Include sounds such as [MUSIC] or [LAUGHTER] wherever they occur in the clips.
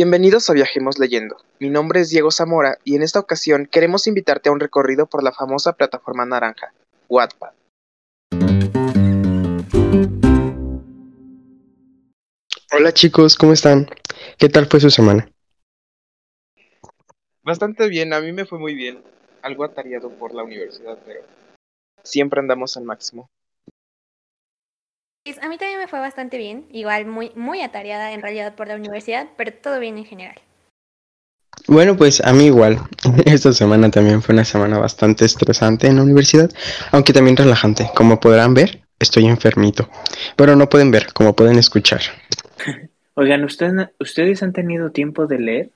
Bienvenidos a Viajemos Leyendo. Mi nombre es Diego Zamora y en esta ocasión queremos invitarte a un recorrido por la famosa plataforma naranja, Wattpad. Hola chicos, ¿cómo están? ¿Qué tal fue su semana? Bastante bien, a mí me fue muy bien. Algo atareado por la universidad, pero siempre andamos al máximo. Pues, a mí también me fue bastante bien, igual muy, muy atareada en realidad por la universidad, pero todo bien en general. Bueno, pues a mí igual. [LAUGHS] Esta semana también fue una semana bastante estresante en la universidad, aunque también relajante. Como podrán ver, estoy enfermito. Pero no pueden ver, como pueden escuchar. [LAUGHS] Oigan, ¿ustedes, ¿ustedes han tenido tiempo de leer?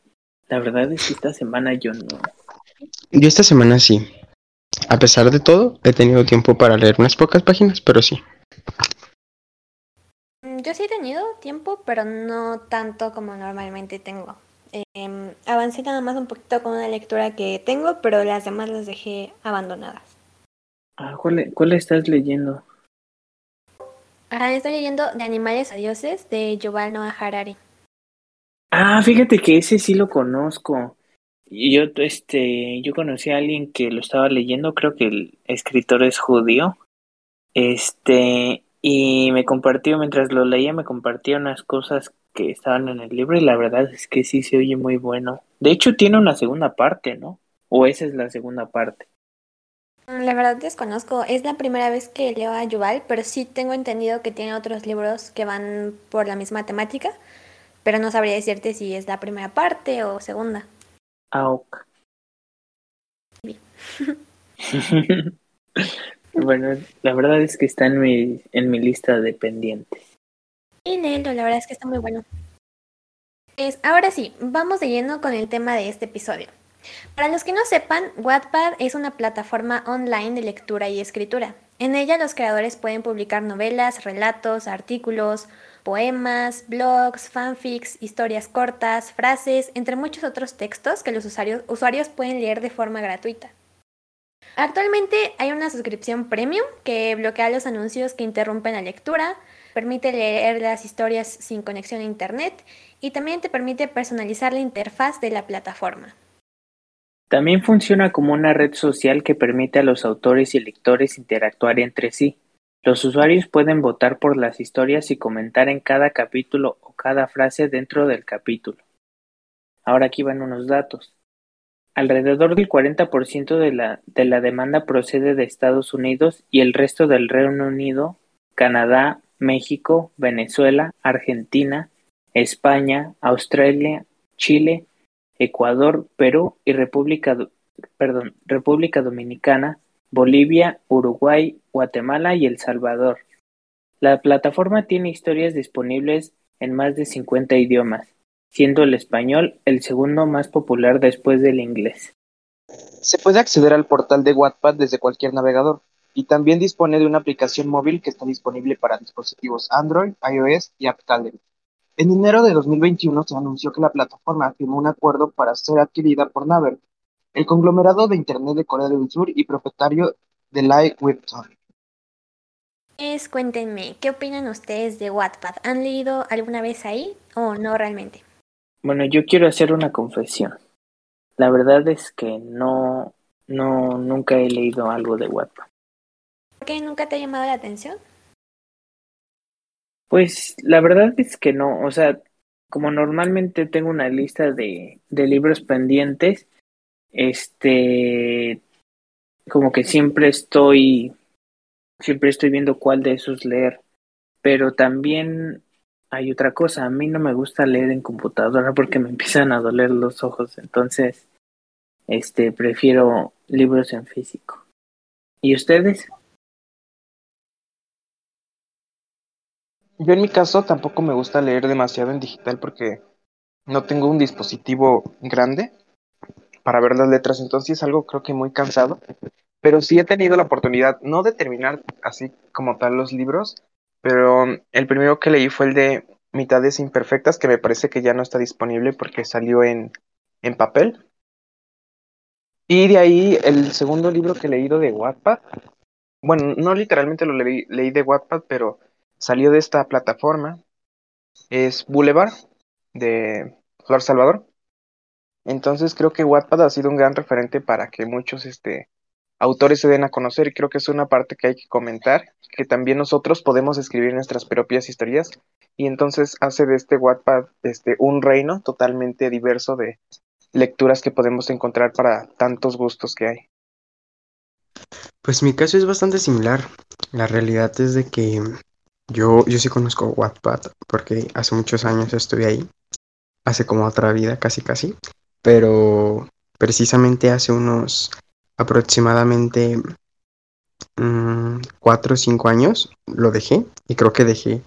La verdad es que esta semana yo no. Yo esta semana sí. A pesar de todo, he tenido tiempo para leer unas pocas páginas, pero sí. Yo sí he tenido tiempo, pero no tanto como normalmente tengo. Em, avancé nada más un poquito con una lectura que tengo, pero las demás las dejé abandonadas. Ah, ¿cuál, ¿Cuál estás leyendo? Ahora estoy leyendo De animales a dioses de Yuval Noah Harari. Ah, fíjate que ese sí lo conozco. Yo, este, yo conocí a alguien que lo estaba leyendo, creo que el escritor es judío. Este, y me compartió, mientras lo leía, me compartía unas cosas que estaban en el libro y la verdad es que sí se oye muy bueno. De hecho, tiene una segunda parte, ¿no? ¿O esa es la segunda parte? Mm, la verdad desconozco, es la primera vez que leo a Yuval, pero sí tengo entendido que tiene otros libros que van por la misma temática, pero no sabría decirte si es la primera parte o segunda. Ah, ok. [LAUGHS] [LAUGHS] Bueno, la verdad es que está en mi, en mi lista de pendientes. Y Nelo, la verdad es que está muy bueno. Ahora sí, vamos de lleno con el tema de este episodio. Para los que no sepan, Wattpad es una plataforma online de lectura y escritura. En ella los creadores pueden publicar novelas, relatos, artículos, poemas, blogs, fanfics, historias cortas, frases, entre muchos otros textos que los usuarios, usuarios pueden leer de forma gratuita. Actualmente hay una suscripción premium que bloquea los anuncios que interrumpen la lectura, permite leer las historias sin conexión a internet y también te permite personalizar la interfaz de la plataforma. También funciona como una red social que permite a los autores y lectores interactuar entre sí. Los usuarios pueden votar por las historias y comentar en cada capítulo o cada frase dentro del capítulo. Ahora aquí van unos datos. Alrededor del 40% de la, de la demanda procede de Estados Unidos y el resto del Reino Unido, Canadá, México, Venezuela, Argentina, España, Australia, Chile, Ecuador, Perú y República, perdón, República Dominicana, Bolivia, Uruguay, Guatemala y El Salvador. La plataforma tiene historias disponibles en más de 50 idiomas siendo el español el segundo más popular después del inglés. Se puede acceder al portal de Wattpad desde cualquier navegador y también dispone de una aplicación móvil que está disponible para dispositivos Android, iOS y Apple. En enero de 2021 se anunció que la plataforma firmó un acuerdo para ser adquirida por Naver, el conglomerado de Internet de Corea del Sur y propietario de Live Webtoon. Es, cuéntenme, ¿qué opinan ustedes de Wattpad? ¿Han leído alguna vez ahí o no realmente? Bueno, yo quiero hacer una confesión. La verdad es que no, no, nunca he leído algo de Wattpad. ¿Por qué nunca te ha llamado la atención? Pues la verdad es que no, o sea, como normalmente tengo una lista de, de libros pendientes, este, como que siempre estoy, siempre estoy viendo cuál de esos leer, pero también hay otra cosa, a mí no me gusta leer en computadora porque me empiezan a doler los ojos, entonces este prefiero libros en físico. ¿Y ustedes? Yo en mi caso tampoco me gusta leer demasiado en digital porque no tengo un dispositivo grande para ver las letras, entonces es algo creo que muy cansado, pero sí he tenido la oportunidad, no de terminar así como tal los libros, pero el primero que leí fue el de Mitades Imperfectas, que me parece que ya no está disponible porque salió en, en papel. Y de ahí el segundo libro que he leído de Wattpad, bueno, no literalmente lo leí, leí de Wattpad, pero salió de esta plataforma, es Boulevard, de Flor Salvador. Entonces creo que Wattpad ha sido un gran referente para que muchos este, autores se den a conocer y creo que es una parte que hay que comentar, que también nosotros podemos escribir nuestras propias historias y entonces hace de este Wattpad este, un reino totalmente diverso de lecturas que podemos encontrar para tantos gustos que hay. Pues mi caso es bastante similar. La realidad es de que yo, yo sí conozco Wattpad porque hace muchos años estuve ahí, hace como otra vida casi casi, pero precisamente hace unos aproximadamente mm, cuatro o cinco años lo dejé y creo que dejé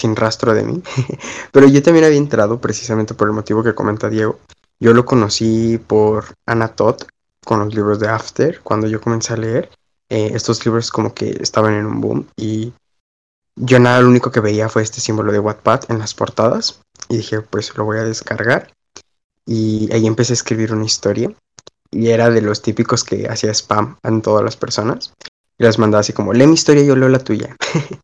sin rastro de mí, [LAUGHS] pero yo también había entrado precisamente por el motivo que comenta Diego. Yo lo conocí por Anatot con los libros de After cuando yo comencé a leer. Eh, estos libros como que estaban en un boom y yo nada, lo único que veía fue este símbolo de Wattpad en las portadas y dije, pues lo voy a descargar y ahí empecé a escribir una historia y era de los típicos que hacía spam en todas las personas y las mandaba así como, lee mi historia, yo leo la tuya.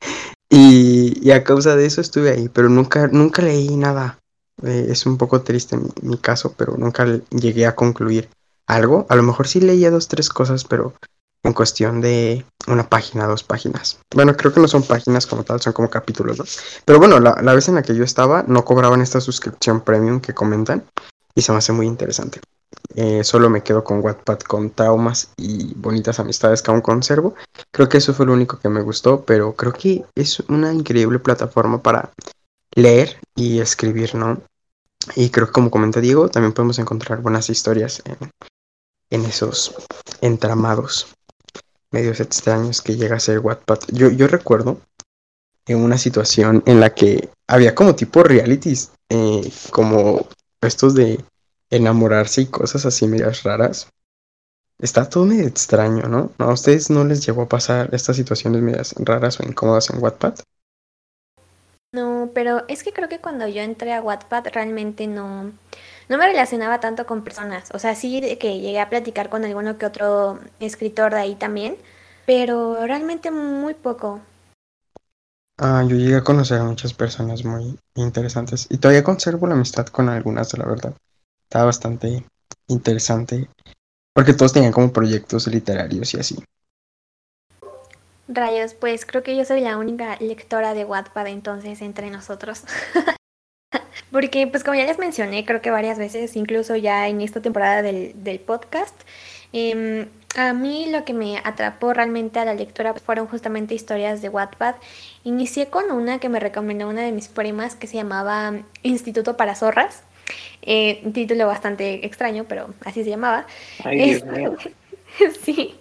[LAUGHS] y, y, a causa de eso estuve ahí, pero nunca, nunca leí nada. Eh, es un poco triste mi, mi caso, pero nunca llegué a concluir algo. A lo mejor sí leía dos, tres cosas, pero en cuestión de una página, dos páginas. Bueno, creo que no son páginas como tal, son como capítulos, ¿no? Pero bueno, la, la vez en la que yo estaba no cobraban esta suscripción premium que comentan y se me hace muy interesante. Eh, solo me quedo con Wattpad con traumas y bonitas amistades que aún conservo. Creo que eso fue lo único que me gustó, pero creo que es una increíble plataforma para leer y escribir, ¿no? Y creo que como comenta Diego, también podemos encontrar buenas historias en, en esos entramados medios extraños que llega a ser Wattpad. Yo, yo recuerdo en una situación en la que había como tipo realities, eh, como estos de enamorarse y cosas así medias raras. Está todo medio extraño, ¿no? ¿A ustedes no les llegó a pasar estas situaciones medias raras o incómodas en Wattpad? No, pero es que creo que cuando yo entré a Wattpad realmente no, no me relacionaba tanto con personas. O sea, sí que llegué a platicar con alguno que otro escritor de ahí también, pero realmente muy poco. Ah, yo llegué a conocer a muchas personas muy interesantes y todavía conservo la amistad con algunas, de la verdad. Estaba bastante interesante porque todos tenían como proyectos literarios y así. Rayos, pues creo que yo soy la única lectora de Wattpad entonces entre nosotros. [LAUGHS] Porque pues como ya les mencioné, creo que varias veces, incluso ya en esta temporada del, del podcast, eh, a mí lo que me atrapó realmente a la lectura fueron justamente historias de Wattpad. Inicié con una que me recomendó una de mis primas que se llamaba Instituto para Zorras. Eh, un título bastante extraño, pero así se llamaba. Ay, Dios mío. [LAUGHS] sí.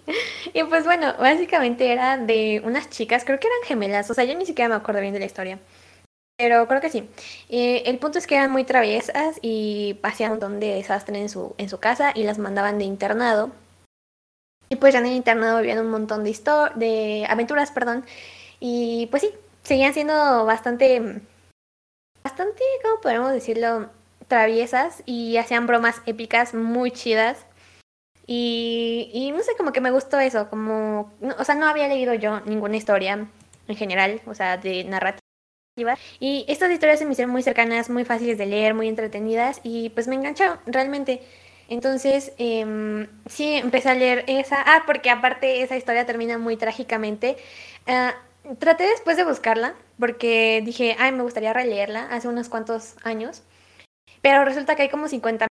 Y pues bueno, básicamente era de unas chicas, creo que eran gemelas, o sea, yo ni siquiera me acuerdo bien de la historia. Pero creo que sí. Eh, el punto es que eran muy traviesas y hacían un montón de desastres en su, en su casa y las mandaban de internado. Y pues ya en el internado vivían un montón de, de aventuras, perdón. Y pues sí, seguían siendo bastante, bastante, ¿cómo podemos decirlo? Traviesas y hacían bromas épicas muy chidas. Y, y no sé, como que me gustó eso, como, o sea, no había leído yo ninguna historia en general, o sea, de narrativa y estas historias se me hicieron muy cercanas, muy fáciles de leer, muy entretenidas y pues me engancharon realmente. Entonces, eh, sí, empecé a leer esa. Ah, porque aparte esa historia termina muy trágicamente. Uh, traté después de buscarla porque dije, ay, me gustaría releerla hace unos cuantos años. Pero resulta que hay como 50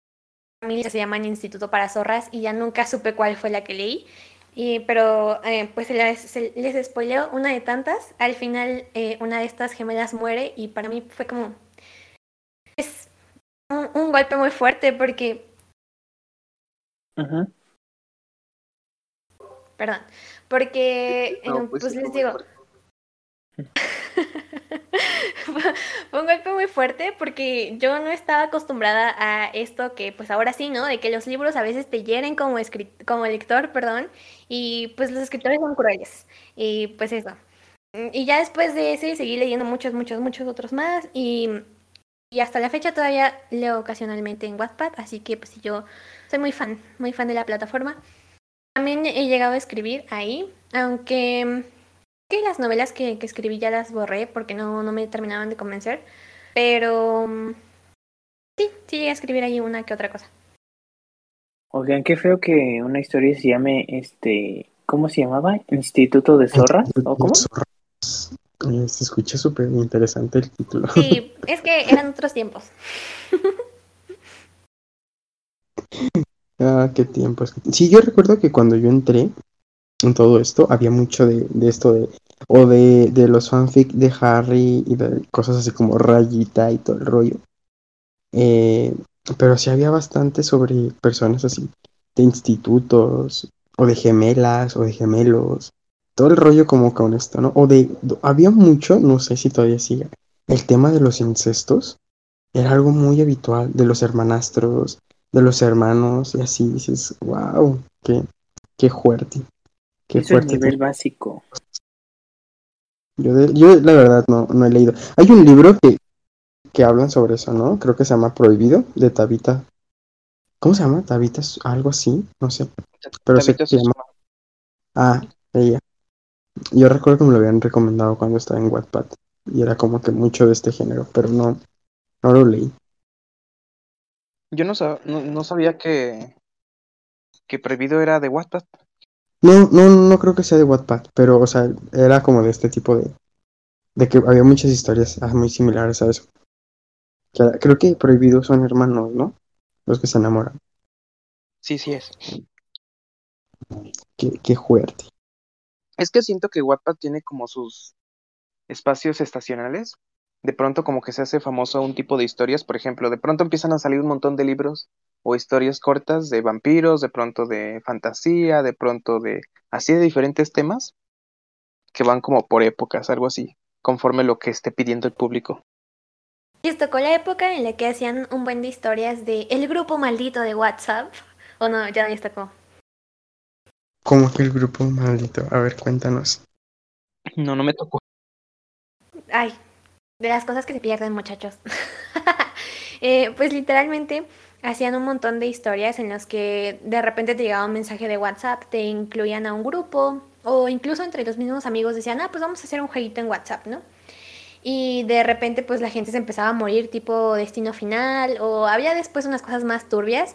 mil que se llaman Instituto para Zorras y ya nunca supe cuál fue la que leí. Y, pero eh, pues les, les spoileo una de tantas. Al final eh, una de estas gemelas muere y para mí fue como... Es un, un golpe muy fuerte porque... Uh -huh. Perdón. Porque, no, eh, pues, pues les digo... [LAUGHS] [LAUGHS] fue un golpe muy fuerte porque yo no estaba acostumbrada a esto que pues ahora sí, ¿no? De que los libros a veces te hieren como, como lector, perdón, y pues los escritores son crueles. Y pues eso. Y ya después de ese seguí leyendo muchos, muchos, muchos otros más y, y hasta la fecha todavía leo ocasionalmente en Wattpad, así que pues yo soy muy fan, muy fan de la plataforma. También he llegado a escribir ahí, aunque que las novelas que, que, escribí ya las borré porque no, no me terminaban de convencer. Pero Sí, sí llegué a escribir ahí una que otra cosa. Oigan, qué feo que una historia se llame, este, ¿cómo se llamaba? Instituto de Zorras, ¿o cómo? Zorras. Eh, Se escucha súper interesante el título. Sí, es que eran otros tiempos. [LAUGHS] Ah, qué tiempos. Sí, yo recuerdo que cuando yo entré en todo esto, había mucho de, esto de, o de, de los fanfic de Harry y de cosas así como Rayita y todo el rollo. Eh, pero sí había bastante sobre personas así, de institutos, o de gemelas, o de gemelos. Todo el rollo como con esto, ¿no? O de, había mucho, no sé si todavía sigue, el tema de los incestos. Era algo muy habitual, de los hermanastros, de los hermanos, y así dices, wow, qué, qué fuerte. Qué Eso es fuerte. nivel básico. Yo, de- yo la verdad no, no he leído. Hay un libro que, que hablan sobre eso, ¿no? Creo que se llama Prohibido, de Tabita. ¿Cómo se llama? Tabita, algo así, no sé. Pero sé que se llama. Ah, ella. Yo recuerdo que me lo habían recomendado cuando estaba en Wattpad. Y era como que mucho de este género, pero no, no lo leí. Yo no, sab- no, no sabía que, que Prohibido era de Wattpad. No, no, no creo que sea de Wattpad, pero, o sea, era como de este tipo de, de que había muchas historias ah, muy similares a eso. Que creo que prohibidos son hermanos, ¿no? Los que se enamoran. Sí, sí es. Qué, qué fuerte. Es que siento que Wattpad tiene como sus espacios estacionales. De pronto como que se hace famoso un tipo de historias. Por ejemplo, de pronto empiezan a salir un montón de libros o historias cortas de vampiros, de pronto de fantasía, de pronto de así de diferentes temas que van como por épocas, algo así, conforme lo que esté pidiendo el público. Y les tocó la época en la que hacían un buen de historias de el grupo maldito de WhatsApp. O no, ya no les tocó. ¿Cómo que el grupo maldito? A ver, cuéntanos. No, no me tocó. Ay, de las cosas que se pierden, muchachos. [LAUGHS] Eh, pues literalmente hacían un montón de historias en las que de repente te llegaba un mensaje de WhatsApp, te incluían a un grupo o incluso entre los mismos amigos decían, ah, pues vamos a hacer un jueguito en WhatsApp, ¿no? Y de repente pues la gente se empezaba a morir tipo destino final o había después unas cosas más turbias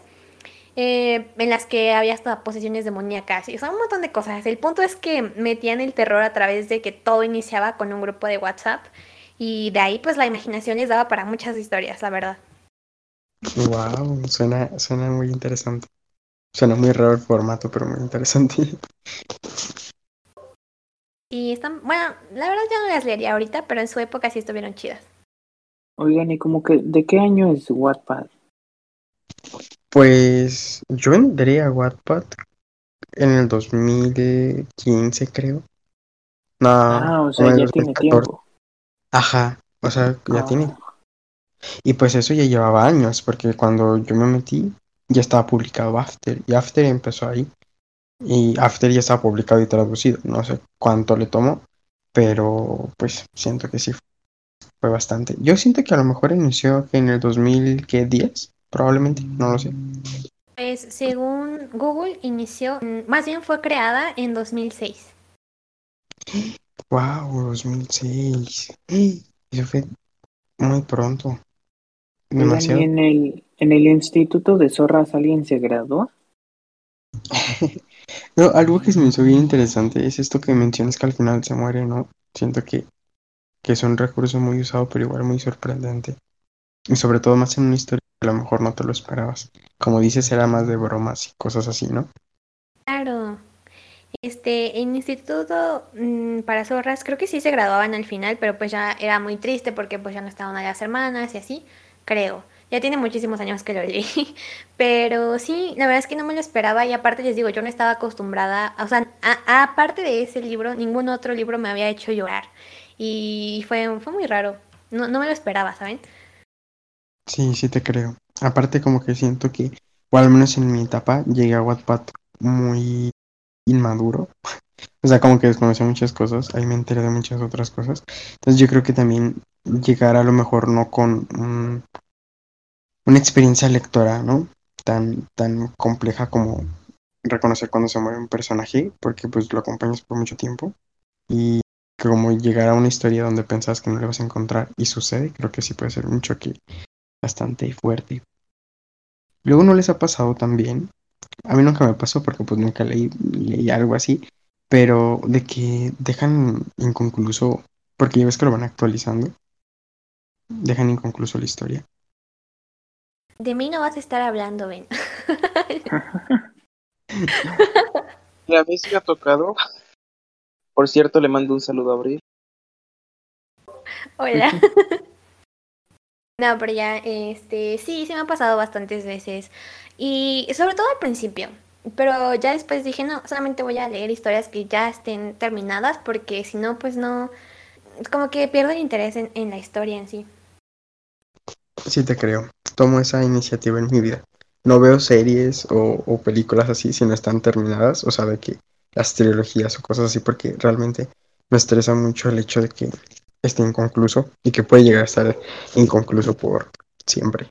eh, en las que había hasta posesiones demoníacas y o sea, un montón de cosas. El punto es que metían el terror a través de que todo iniciaba con un grupo de WhatsApp y de ahí pues la imaginación les daba para muchas historias, la verdad. Wow, suena, suena muy interesante. Suena muy raro el formato, pero muy interesante. Y están, bueno, la verdad ya no las leería ahorita, pero en su época sí estuvieron chidas. Oigan, y como que, ¿de qué año es Wattpad? Pues yo entré a Wattpad en el 2015, creo. No, Ah, o sea, como en el ya tiene 2014. tiempo. Ajá, o sea, ya Ah, tiene. Y pues eso ya llevaba años, porque cuando yo me metí ya estaba publicado After, y After empezó ahí. Y After ya estaba publicado y traducido. No sé cuánto le tomó, pero pues siento que sí fue bastante. Yo siento que a lo mejor inició en el 2010, probablemente, no lo sé. Pues según Google inició, más bien fue creada en 2006. Wow, 2006. Eso fue muy pronto. Demasiado. ¿y en el, en el Instituto de Zorras alguien se graduó? [LAUGHS] No, algo que se me hizo bien interesante es esto que mencionas que al final se muere, ¿no? Siento que, que es un recurso muy usado, pero igual muy sorprendente. Y sobre todo más en una historia que a lo mejor no te lo esperabas. Como dices, era más de bromas y cosas así, ¿no? Claro. Este, en instituto mm, para zorras, creo que sí se graduaban al final, pero pues ya era muy triste porque pues ya no estaban ahí las hermanas y así, creo. Ya tiene muchísimos años que lo leí, [LAUGHS] pero sí, la verdad es que no me lo esperaba y aparte les digo, yo no estaba acostumbrada, o sea, a- aparte de ese libro, ningún otro libro me había hecho llorar y fue, fue muy raro, no, no me lo esperaba, ¿saben? Sí, sí te creo. Aparte como que siento que, o al menos en mi etapa, llegué a Wattpad muy inmaduro. O sea, como que desconocí muchas cosas, ahí me enteré de muchas otras cosas. Entonces yo creo que también llegar a lo mejor no con un- una experiencia lectora, ¿no? Tan, tan compleja como reconocer cuando se muere un personaje, porque pues lo acompañas por mucho tiempo. Y como llegar a una historia donde pensabas que no le vas a encontrar y sucede, creo que sí puede ser un choque bastante fuerte. Luego no les ha pasado también. A mí nunca me pasó porque pues nunca leí, leí algo así, pero de que dejan inconcluso, porque ya ves que lo van actualizando, dejan inconcluso la historia. De mí no vas a estar hablando, Ben. [LAUGHS] Y a mí sí me ha tocado. Por cierto, le mando un saludo a Abril. Hola. [LAUGHS] No, pero ya, este, sí, sí me ha pasado bastantes veces. Y sobre todo al principio. Pero ya después dije, no, solamente voy a leer historias que ya estén terminadas, porque si no, pues no, como que pierdo el interés en, en la historia en sí. Sí te creo. Tomo esa iniciativa en mi vida. No veo series o, o películas así si no están terminadas, o sea, de que las trilogías o cosas así, porque realmente me estresa mucho el hecho de que esté inconcluso y que puede llegar a estar inconcluso por siempre.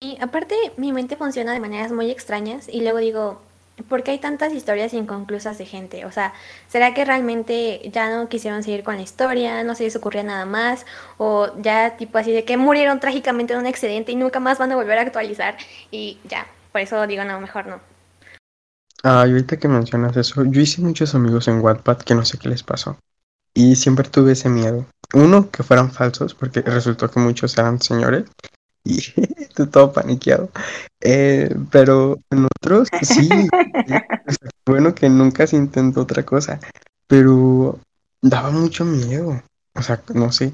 Y aparte, mi mente funciona de maneras muy extrañas y luego digo, ¿por qué hay tantas historias inconclusas de gente? O sea, ¿será que realmente ya no quisieron seguir con la historia? ¿No se les ocurría nada más? ¿O ya tipo así de que murieron trágicamente en un accidente y nunca más van a volver a actualizar? Y ya, por eso digo, no, mejor no. Ah, y ahorita que mencionas eso, yo hice muchos amigos en Wattpad que no sé qué les pasó. Y siempre tuve ese miedo. Uno, que fueran falsos, porque resultó que muchos eran señores. Y estoy [LAUGHS] todo paniqueado. Eh, pero en otros, sí. [LAUGHS] bueno, que nunca se intentó otra cosa. Pero daba mucho miedo. O sea, no sé.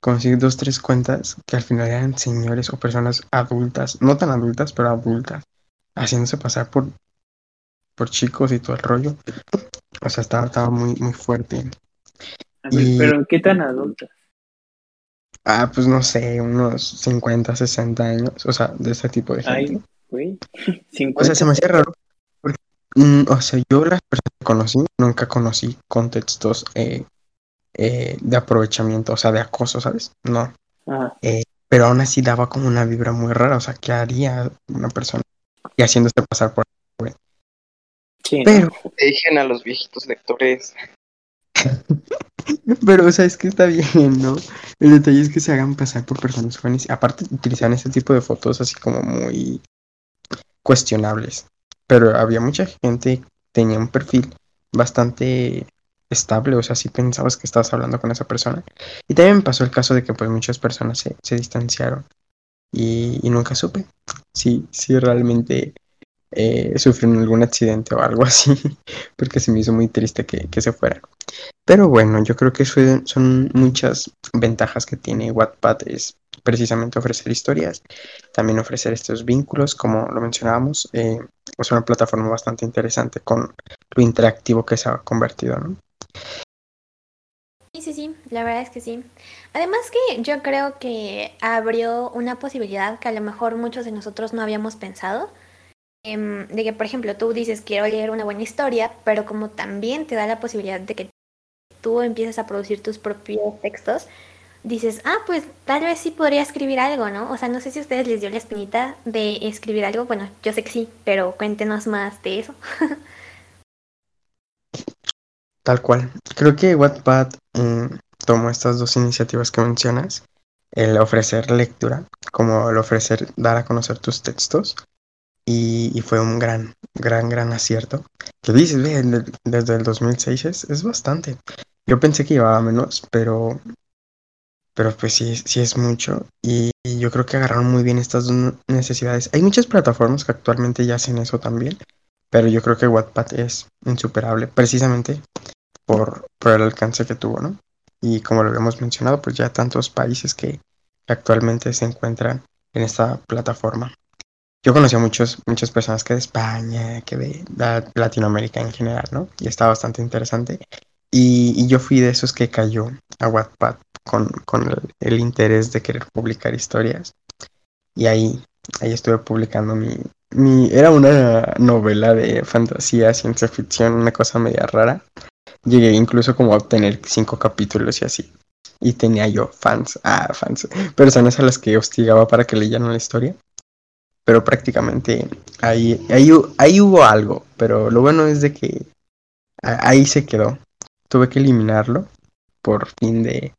Conocí dos, tres cuentas que al final eran señores o personas adultas. No tan adultas, pero adultas. Haciéndose pasar por, por chicos y todo el rollo. O sea, estaba, estaba muy, muy fuerte. A ver, Y- Pero ¿qué tan adultas? Ah, pues no sé, unos 50, 60 años, o sea, de ese tipo de gente. Ay, güey. [LAUGHS] O sea, se 50. me hacía raro. Porque, mm, o sea, yo las personas que conocí, nunca conocí contextos eh, eh, de aprovechamiento, o sea, de acoso, ¿sabes? No. Ajá. Pero aún así daba como una vibra muy rara, o sea, ¿qué haría una persona? Y haciéndose pasar por... Sí. Pero, Dejen a los viejitos lectores. [LAUGHS] pero, o sea, es que está bien, ¿no? El detalle es que se hagan pasar por personas jóvenes. Aparte, utilizan ese tipo de fotos así como muy cuestionables. Pero había mucha gente que tenía un perfil bastante estable, o sea, si pensabas que estabas hablando con esa persona. Y también pasó el caso de que pues muchas personas se, se distanciaron y, y nunca supe si, si realmente eh, algún accidente o algo [LAUGHS] así, porque se me hizo muy triste que, que se fueran. Pero bueno, yo creo que son muchas ventajas que tiene Wattpad, es precisamente ofrecer historias, también ofrecer estos vínculos, como lo mencionábamos, eh, es una plataforma bastante interesante con lo interactivo que se ha convertido, ¿no? Sí, sí, sí, la verdad es que sí. Además que yo creo que abrió una posibilidad que a lo mejor muchos de nosotros no habíamos pensado. Em, de que, por ejemplo, tú dices quiero leer una buena historia, pero como también te da la posibilidad de que tú empieces a producir tus propios textos, dices, ah, pues tal vez sí podría escribir algo, ¿no? O sea, no sé si a ustedes les dio la espinita de escribir algo. Bueno, yo sé que sí, pero cuéntenos más de eso. [LAUGHS] Tal cual. Creo que Wattpad eh, tomó estas dos iniciativas que mencionas, el ofrecer lectura, como el ofrecer dar a conocer tus textos, y, fue un gran, gran, gran acierto. Que dices, ve, de- desde el 2006 es, es bastante. Yo pensé que llevaba menos, pero, pero pues sí, sí es mucho, y, yo creo que agarraron muy bien estas necesidades. Hay muchas plataformas que actualmente ya hacen eso también, pero yo creo que Wattpad es insuperable, precisamente por, por el alcance que tuvo, ¿no? Y como lo habíamos mencionado, pues ya tantos países que actualmente se encuentran en esta plataforma. Yo conocí a muchos, muchas personas que de España, que de, Latinoamérica en general, ¿no? Y está bastante interesante. Y, yo fui de esos que cayó a Wattpad con, el interés de querer publicar historias. Y ahí, ahí estuve publicando mi, mi... Era una novela de fantasía, ciencia ficción, una cosa media rara. Llegué incluso como a obtener cinco capítulos y así. Y tenía yo fans, ah, fans, personas a las que hostigaba para que leyeran la historia. Pero prácticamente ahí, ahí, ahí hubo algo. Pero lo bueno es de que ahí se quedó. Tuve que eliminarlo por fin de,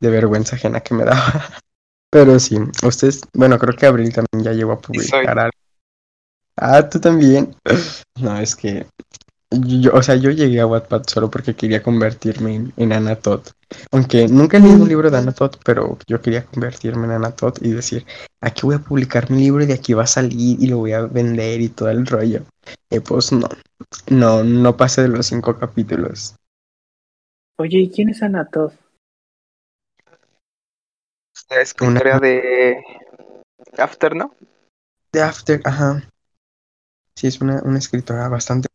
de vergüenza ajena que me [LAUGHS] daba. Pero sí, ustedes, bueno, creo que Abril también ya llegó a publicar algo. Ah, tú también. No, es que yo, o sea, yo llegué a Wattpad solo porque quería convertirme en, en Anatot. Aunque nunca he leído un libro de Anatot, pero yo quería convertirme en Anatot y decir, aquí voy a publicar mi libro y de aquí va a salir y lo voy a vender y todo el rollo. Eh, pues no, no, no pasé de los cinco capítulos. Oye, ¿y quién es Anatot? La escritora de After, ¿no? De After, ajá. Sí, es una, una escritora bastante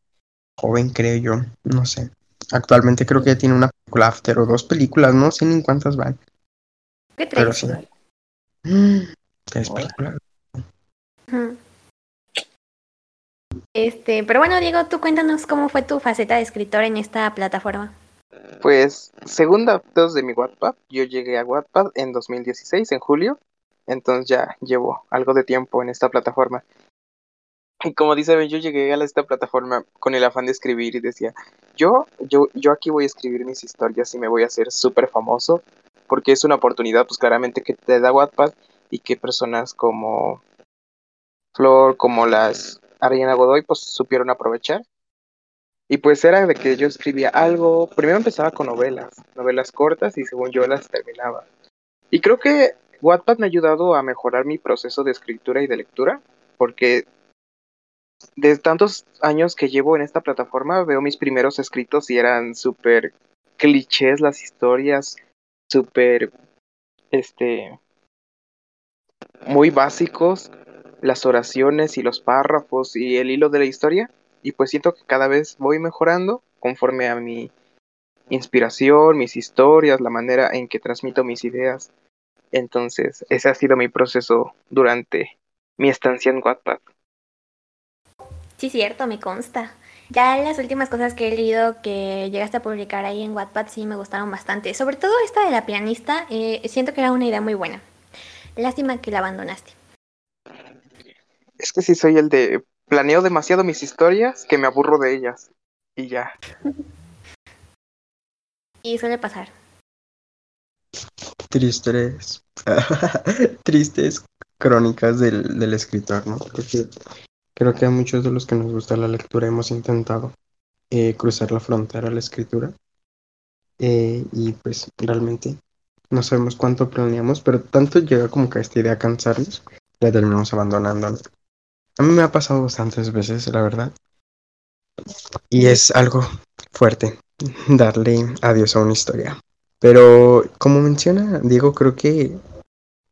joven, creo yo. No sé. Actualmente creo que ya tiene una película After o dos películas, no sé ni cuántas van. ¿Qué Pero traes? sí. [GASPS] Tres películas. Este, pero bueno, Diego, tú cuéntanos cómo fue tu faceta de escritor en esta plataforma. Pues, según datos de mi Wattpad, yo llegué a Wattpad en 2016, en julio, entonces ya llevo algo de tiempo en esta plataforma. Y como dice Ben, yo llegué a esta plataforma con el afán de escribir y decía, yo, yo, yo aquí voy a escribir mis historias y me voy a hacer súper famoso, porque es una oportunidad, pues claramente que te da Wattpad y que personas como Flor, como las Ariana Godoy, pues supieron aprovechar. Y pues era de que yo escribía algo, primero empezaba con novelas, novelas cortas y según yo las terminaba. Y creo que Wattpad me ha ayudado a mejorar mi proceso de escritura y de lectura, porque de tantos años que llevo en esta plataforma veo mis primeros escritos y eran súper clichés las historias, súper, este, muy básicos, las oraciones y los párrafos y el hilo de la historia y pues siento que cada vez voy mejorando conforme a mi inspiración, mis historias, la manera en que transmito mis ideas. Entonces, ese ha sido mi proceso durante mi estancia en Wattpad. Sí, cierto, me consta. Ya las últimas cosas que he leído que llegaste a publicar ahí en Wattpad sí me gustaron bastante. Sobre todo esta de la pianista, eh, siento que era una idea muy buena. Lástima que la abandonaste. Es que sí soy el de planeo demasiado mis historias que me aburro de ellas. Y ya. Y suele pasar. Tristes. [LAUGHS] Tristes crónicas del, del escritor, ¿no? Porque creo que a muchos de los que nos gusta la lectura hemos intentado eh, cruzar la frontera a la escritura. Eh, y pues realmente no sabemos cuánto planeamos, pero tanto llega como que esta idea a cansarnos, la terminamos abandonando. A mí me ha pasado bastantes veces, la verdad. Y es algo fuerte darle adiós a una historia. Pero como menciona Diego, creo que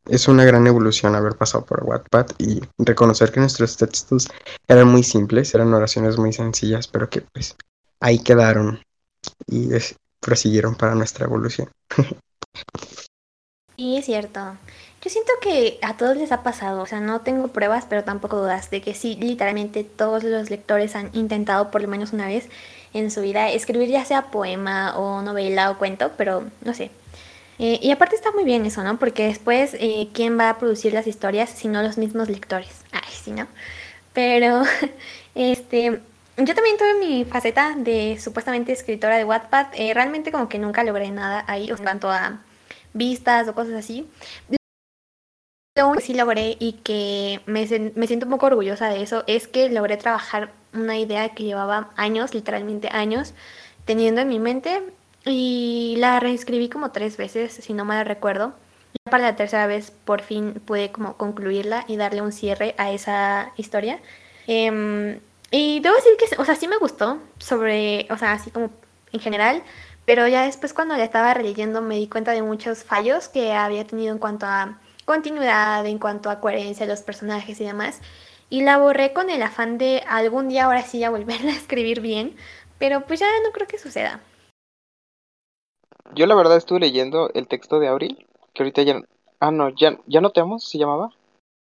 es una gran evolución haber pasado por Wattpad y reconocer que nuestros textos eran muy simples, eran oraciones muy sencillas, pero que pues ahí quedaron y prosiguieron para nuestra evolución. Y es cierto. Yo siento que a todos les ha pasado, o sea, no tengo pruebas, pero tampoco dudas de que sí, literalmente todos los lectores han intentado por lo menos una vez en su vida escribir ya sea poema o novela o cuento, pero no sé. Eh, y aparte está muy bien eso, ¿no? Porque después, eh, ¿quién va a producir las historias si no los mismos lectores? Ay, sí, ¿no? Pero, [LAUGHS] este, yo también tuve mi faceta de supuestamente escritora de Wattpad. eh, realmente como que nunca logré nada ahí, o sea, en cuanto a vistas o cosas así. Lo único que sí logré y que me, me siento un poco orgullosa de eso es que logré trabajar una idea que llevaba años, literalmente años, teniendo en mi mente y la reescribí como tres veces, si no mal recuerdo. Y para la tercera vez por fin pude como concluirla y darle un cierre a esa historia. Em, y debo decir que, o sea, sí me gustó sobre, o sea, así como en general, pero ya después cuando la estaba releyendo me di cuenta de muchos fallos que había tenido en cuanto a continuidad, en cuanto a coherencia de los personajes y demás. Y la borré con el afán de algún día ahora sí ya volverla a escribir bien, pero pues ya no creo que suceda. Yo la verdad estuve leyendo el texto de Abril, que ahorita ya... Ah, no, ya, ya no te amo, se llamaba.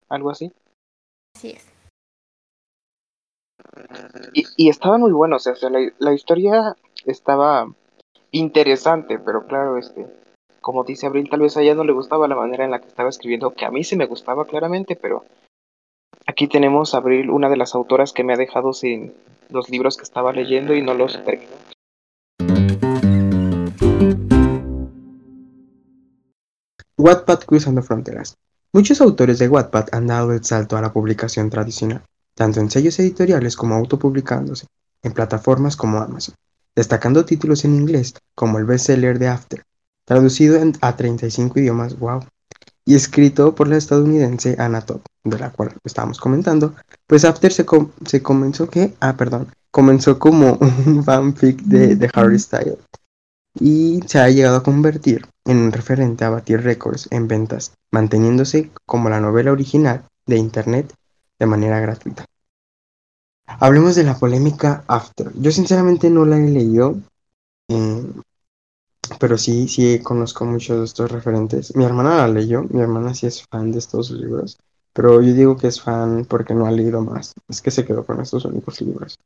Algo así. Así es. Y, y estaban muy buenos, o sea, la, la historia estaba interesante, pero claro, este, como dice Abril, tal vez a ella no le gustaba la manera en la que estaba escribiendo, que a mí sí me gustaba claramente, pero aquí tenemos a Abril, una de las autoras que me ha dejado sin los libros que estaba leyendo y no los terminó. Wattpad cruzando fronteras. Muchos autores de Wattpad han dado el salto a la publicación tradicional, tanto en sellos editoriales como autopublicándose, en plataformas como Amazon, destacando títulos en inglés como el bestseller de After, traducido a 35 idiomas, wow, y escrito por la estadounidense Anna Todd, de la cual estábamos comentando, pues After se, se comenzó que, ah, perdón, comenzó como [LAUGHS] un fanfic de, de Harry Styles y se ha llegado a convertir en un referente a batir récords en ventas, manteniéndose como la novela original de Internet de manera gratuita. Hablemos de la polémica After. Yo sinceramente no la he leído, eh, pero sí, sí conozco muchos de estos referentes. Mi hermana la leyó, mi hermana sí es fan de estos libros, pero yo digo que es fan porque no ha leído más. Es que se quedó con estos únicos libros.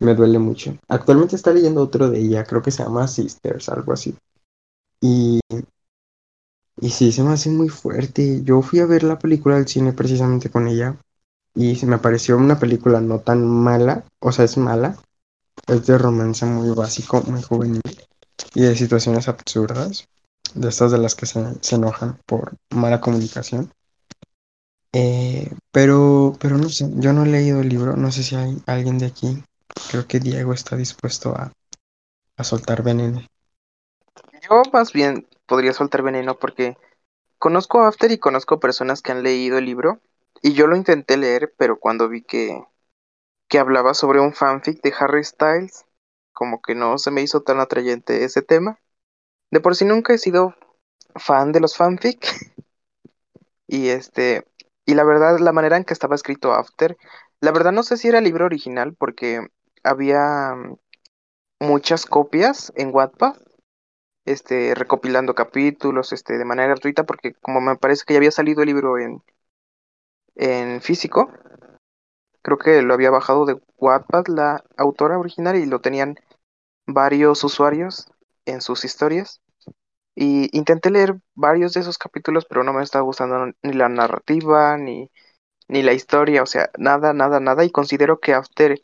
Me duele mucho. Actualmente está leyendo otro de ella, creo que se llama Sisters, algo así. Y, y sí, se me hace muy fuerte. Yo fui a ver la película del cine precisamente con ella y se me pareció una película no tan mala, o sea, es mala. Es de romance muy básico, muy juvenil y de situaciones absurdas, de estas de las que se, enojan por mala comunicación. Eh, pero, pero no sé, yo no he leído el libro, no sé si hay alguien de aquí, creo que Diego está dispuesto a, a soltar veneno. Yo más bien podría soltar veneno porque conozco After y conozco personas que han leído el libro y yo lo intenté leer, pero cuando vi que, que hablaba sobre un fanfic de Harry Styles, como que no se me hizo tan atrayente ese tema. De por sí nunca he sido fan de los fanfic. [LAUGHS] y este, y la verdad, la manera en que estaba escrito After, la verdad no sé si era el libro original porque había muchas copias en Wattpad, este, recopilando capítulos, este, de manera gratuita, porque como me parece que ya había salido el libro en, en físico, creo que lo había bajado de Wattpad la autora original y lo tenían varios usuarios en sus historias. Y intenté leer varios de esos capítulos, pero no me estaba gustando ni la narrativa, ni, ni la historia, o sea, nada, nada, nada. Y considero que After,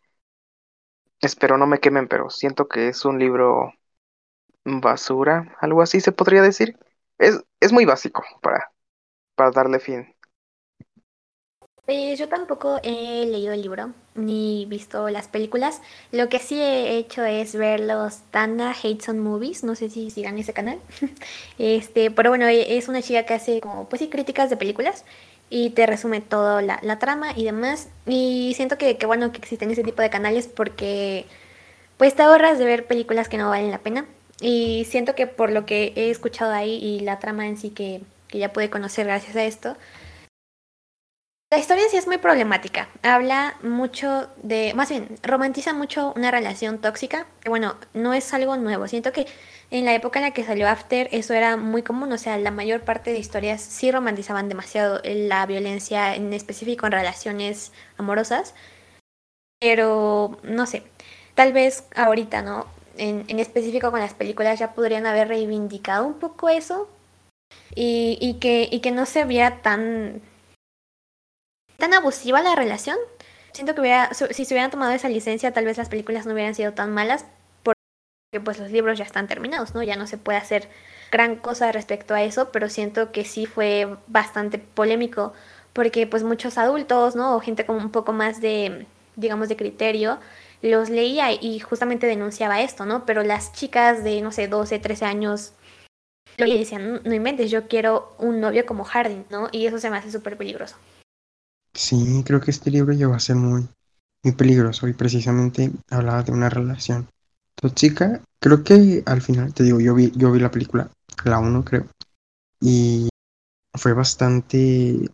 espero no me quemen, pero siento que es un libro basura, algo así se podría decir. Es, es muy básico para, para darle fin. Pues yo tampoco he leído el libro ni visto las películas. Lo que sí he hecho es ver los Tana Hates Movies. No sé si sigan ese canal. [LAUGHS] Este, pero bueno, e, es una chica que hace como, pues sí, críticas de películas y te resume toda la, la, trama y demás. Y siento que, que bueno que existen ese tipo de canales porque pues te ahorras de ver películas que no valen la pena. Y siento que por lo que he escuchado ahí y la trama en sí que, que ya pude conocer gracias a esto, la historia sí es muy problemática. Habla mucho de, más bien, romantiza mucho una relación tóxica, que bueno, no es algo nuevo. Siento que en la época en la que salió After eso era muy común, o sea, la mayor parte de historias sí romantizaban demasiado la violencia, en específico en relaciones amorosas. Pero, no sé, tal vez ahorita, ¿no? En, en específico con las películas ya podrían haber reivindicado un poco eso y, y, que, y que no se viera tan tan abusiva la relación. Siento que si se hubieran tomado esa licencia, tal vez las películas no hubieran sido tan malas, porque pues los libros ya están terminados, ¿no? Ya no se puede hacer gran cosa respecto a eso, pero siento que sí fue bastante polémico, porque pues muchos adultos, ¿no? O gente con un poco más de, digamos, de criterio, los leía y justamente denunciaba esto, ¿no? Pero las chicas de, no sé, 12, 13 años, lo decían, no inventes, yo quiero un novio como Harding, ¿no? Y eso se me hace súper peligroso. Sí, creo que este libro llegó a ser muy, muy peligroso y precisamente hablaba de una relación tóxica. Creo que al final, te digo, yo vi, yo vi la película, la 1 creo, y fue bastante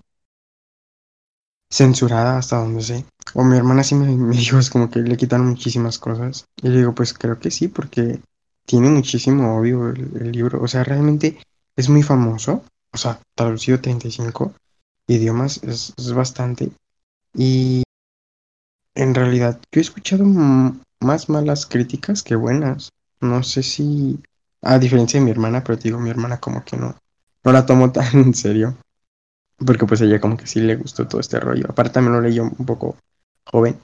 censurada hasta donde sé. O mi hermana sí me, dijo, es como que le quitaron muchísimas cosas. Y le digo, pues creo que sí, porque tiene muchísimo obvio el, el libro. O sea, realmente es muy famoso. O sea, traducido 35 idiomas es, bastante. Y en realidad yo he escuchado más malas críticas que buenas. No sé si, a diferencia de mi hermana, pero digo, mi hermana como que no, no la tomo [LAUGHS] tan en serio. Porque pues ella como que sí le gustó todo este rollo. Aparte también lo leyó un poco joven.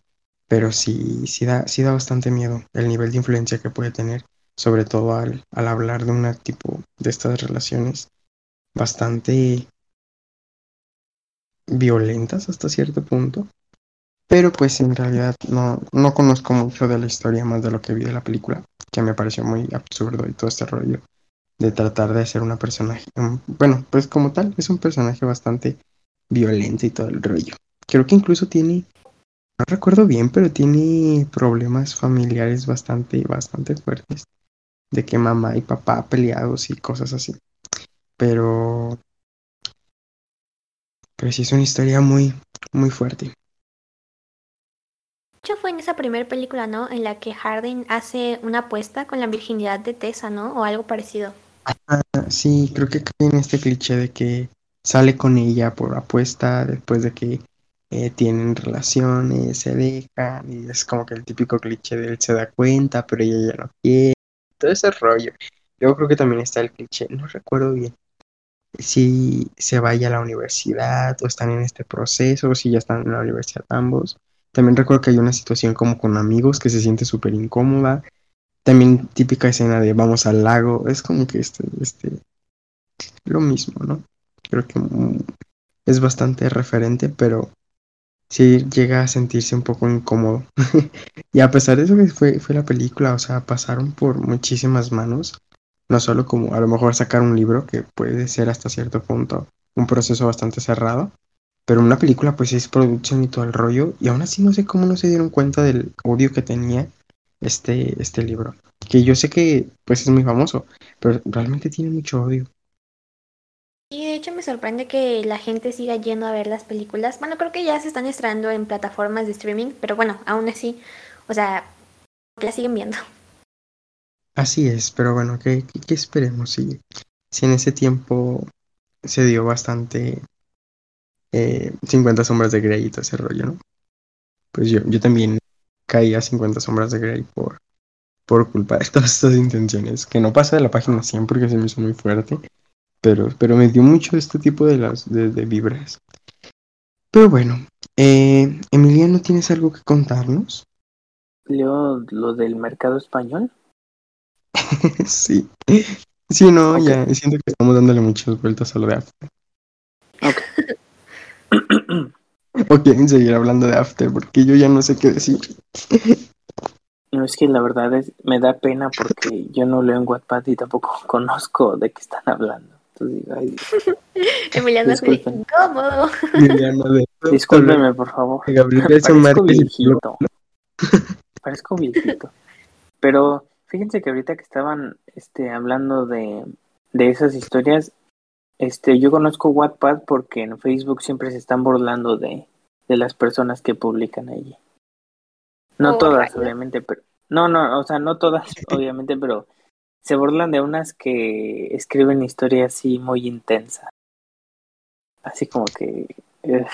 Pero sí, sí da, sí da bastante miedo el nivel de influencia que puede tener. Sobre todo al, al hablar de un tipo de estas relaciones bastante violentas hasta cierto punto. Pero pues en realidad no, no conozco mucho de la historia más de lo que vi de la película, que me pareció muy absurdo y todo este rollo de tratar de hacer una personaje, um, bueno, pues como tal, es un personaje bastante violento y todo el rollo. Creo que incluso tiene, no recuerdo bien, pero tiene problemas familiares bastante, bastante fuertes, de que mamá y papá peleados y cosas así. Pero, pero sí es una historia muy, muy fuerte. Hecho, fue en esa primera película, ¿no? En la que Harding hace una apuesta con la virginidad de Tessa, ¿no? O algo parecido. Ah, sí, creo que cae en este cliché de que sale con ella por apuesta después de que eh, tienen relaciones, se dejan, y es como que el típico cliché de él se da cuenta, pero ella ya no quiere, todo ese rollo. Luego creo que también está el cliché, no recuerdo bien si se vaya a la universidad o están en este proceso, o si ya están en la universidad ambos. También recuerdo que hay una situación como con amigos que se siente súper incómoda. También típica escena de vamos al lago, es como que este, este, lo mismo, ¿no? Creo que es bastante referente, pero sí llega a sentirse un poco incómodo. [LAUGHS] y a pesar de eso fue, fue la película, o sea, pasaron por muchísimas manos, no solo como a lo mejor sacar un libro, que puede ser hasta cierto punto un proceso bastante cerrado, pero una película pues es producción y todo el rollo, y aún así no sé cómo no se dieron cuenta del odio que tenía este, este libro, que yo sé que pues es muy famoso, pero realmente tiene mucho odio. Y de hecho me sorprende que la gente siga yendo a ver las películas. Bueno, creo que ya se están estrenando en plataformas de streaming, pero bueno, aún así, o sea, la siguen viendo. Así es, pero bueno, ¿qué, qué, qué esperemos? Si, si en ese tiempo se dio bastante eh, 50 sombras de Grey y todo ese rollo, ¿no? Pues yo, yo también caí a 50 sombras de Grey por, por culpa de [LAUGHS] todas estas intenciones, que no pasa de la página 100 porque se me hizo muy fuerte, pero, pero me dio mucho este tipo de, las, de, de vibras. Pero bueno, eh, Emiliano, ¿tienes algo que contarnos? Leo lo del mercado español. [LAUGHS] sí. Sí, no, Ok. ya siento que estamos dándole muchas vueltas a lo de After. [LAUGHS] O quieren seguir hablando de After, porque yo ya no sé qué decir. No, es que la verdad es, me da pena porque yo no leo en Wattpad y tampoco [LAUGHS] conozco de qué están hablando. Entonces digo, ay. [LAUGHS] Emiliano se dice Disculpen. incómodo. Emiliano de discúlpeme por favor. Gabriel Parezco viejito. Parezco viejito. Pero fíjense que ahorita que estaban este, hablando de, de esas historias, este, yo conozco Wattpad porque en Facebook siempre se están burlando de, de las personas que publican allí. No Oh, todas, obviamente, pero... No, no, o sea, no todas, [LAUGHS] obviamente, pero se burlan de unas que escriben historias así muy intensas. Así como que... eh,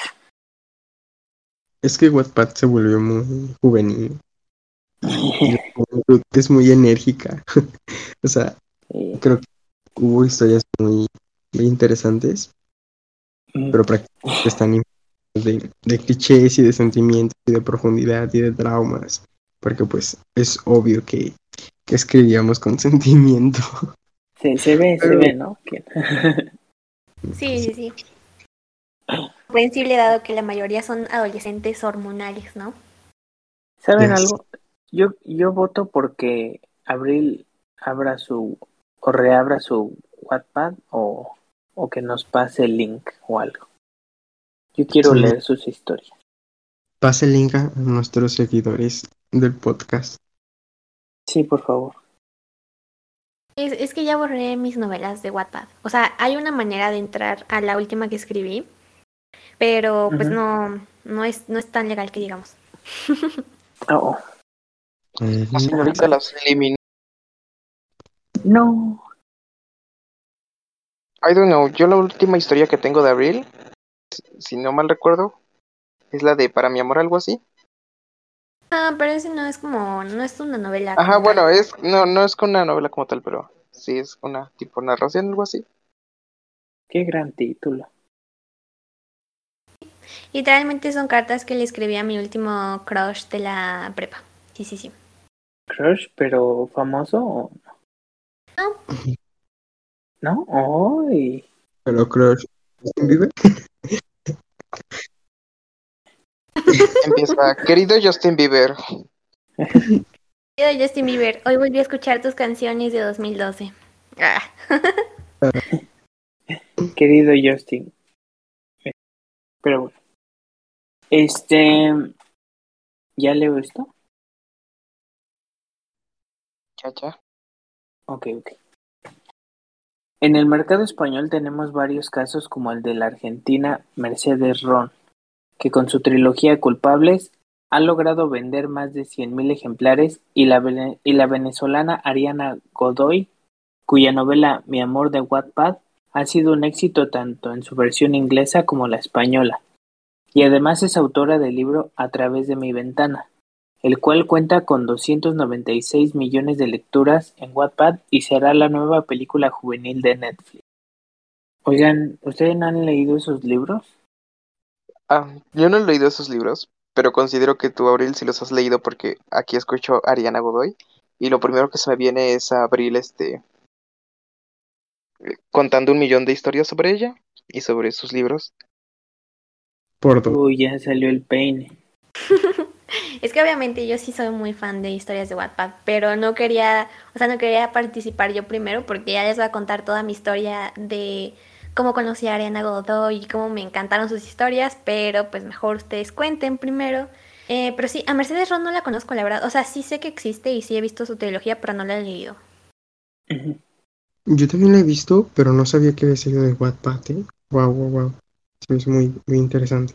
Es que Wattpad se volvió muy juvenil. [LAUGHS] Es muy enérgica. [LAUGHS] o sea, creo que hubo historias muy, muy interesantes, pero prácticamente están de, de clichés y de sentimientos y de profundidad y de traumas. Porque pues es obvio que, que escribíamos con [LAUGHS] sentimiento. se, se ve, se ve, ¿no? [LAUGHS] Sí, sí, sí. Comprensible dado que la mayoría son adolescentes hormonales, ¿no? ¿Saben Yes. algo? Yo, yo voto porque Abril abra su o reabra su Wattpad o, o que nos pase el link o algo. Yo quiero Sí. leer sus historias. Pase el link a nuestros seguidores del podcast. Sí, por favor. Es, es que ya borré mis novelas de Wattpad. O sea, hay una manera de entrar a la última que escribí, pero pues no, no es, no es tan legal que digamos. [LAUGHS] Oh, La señorita las eliminó. no. I don't know. Yo la última historia que tengo de Abril, si no mal recuerdo, es la de Para mi amor, algo así. Ah, pero ese no es como, no es una novela. Ajá, tal. bueno, es no no es con una novela como tal, pero sí es una tipo narración, algo así. Qué gran título. Literalmente son cartas que le escribí a mi último crush de la prepa. Sí, sí, sí. Crush, pero famoso o No. no? [LAUGHS] ¿No? ¡Ay! Pero crush. ¿Justin Bieber? Empieza, querido Justin Bieber. Querido Justin Bieber, hoy volví a escuchar tus canciones de 2012. Ah. [LAUGHS] Querido Justin. Pero bueno. Este. ¿Ya leo esto? Chacha. Ok, ok. En el mercado español tenemos varios casos como el de la argentina Mercedes Ron, que con su trilogía Culpables ha logrado vender más de 100.000 ejemplares y la, y la venezolana Ariana Godoy, cuya novela Mi amor de Wattpad ha sido un éxito tanto en su versión inglesa como la española, y además es autora del libro A través de mi ventana, el cual cuenta con 296 millones de lecturas en Wattpad y será la nueva película juvenil de Netflix. Oigan, ¿ustedes no han leído esos libros? Ah, yo no he leído esos libros, pero considero que tú, Abril, sí los has leído porque aquí escucho a Ariana Godoy y lo primero que se me viene es a Abril este eh, contando un millón de historias sobre ella y sobre sus libros. Por dos. Uy, ya salió el peine. [LAUGHS] Es que obviamente yo sí soy muy fan de historias de Wattpad, pero no quería, o sea, no quería participar yo primero porque ya les voy a contar toda mi historia de cómo conocí a Ariana Godoy y cómo me encantaron sus historias, pero pues mejor ustedes cuenten primero. Eh, pero sí, a Mercedes Ron no la conozco, la verdad. O sea, sí sé que existe y sí he visto su trilogía, pero no la he leído. Yo también la he visto, pero no sabía que había salido de Wattpad, ¿eh? Wow, wow, wow. Se me hizo muy, muy interesante.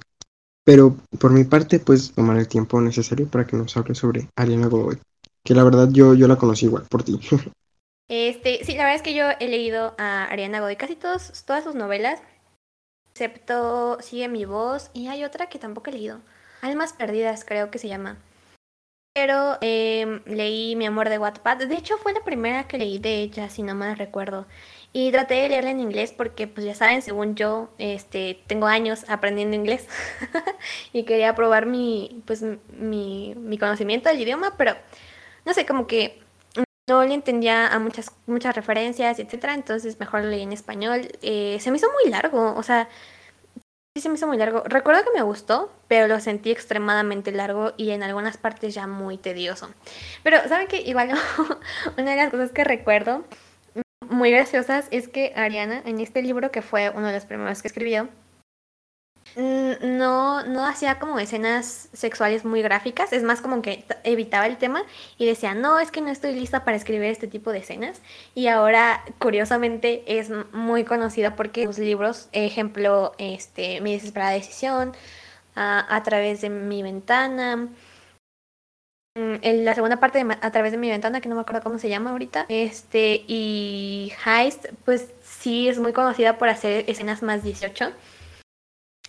Pero por mi parte, pues tomar el tiempo necesario para que nos hable sobre Ariana Godoy. Que la verdad yo, yo la conocí igual por ti. [LAUGHS] Este, sí, la verdad es que yo he leído a Ariana Godoy casi todos, todas sus novelas, excepto Sigue mi voz y hay otra que tampoco he leído. Almas perdidas creo que se llama. Pero em, leí Mi amor de Wattpad. De hecho fue la primera que leí de ella, si no mal recuerdo. Y traté de leerla en inglés porque, pues ya saben, según yo, este, tengo años aprendiendo inglés [LAUGHS] y quería probar mi, pues, mi, mi conocimiento del idioma, pero no sé, como que no le entendía a muchas, muchas referencias, etcétera, entonces mejor leí en español. Eh, se me hizo muy largo, o sea, sí se me hizo muy largo. Recuerdo que me gustó, pero lo sentí extremadamente largo y en algunas partes ya muy tedioso. Pero, ¿saben qué? Igual [LAUGHS] una de las cosas que recuerdo muy graciosas es que Ariana, en este libro que fue uno de los primeros que escribió, no, no hacía como escenas sexuales muy gráficas, es más como que evitaba el tema y decía, no, es que no estoy lista para escribir este tipo de escenas. Y ahora, curiosamente, es muy conocida porque sus libros, ejemplo, este, Mi desesperada decisión, a, a través de mi ventana, en la segunda parte de a través de mi ventana, que no me acuerdo cómo se llama ahorita, este, y Heist, pues sí es muy conocida por hacer escenas más 18.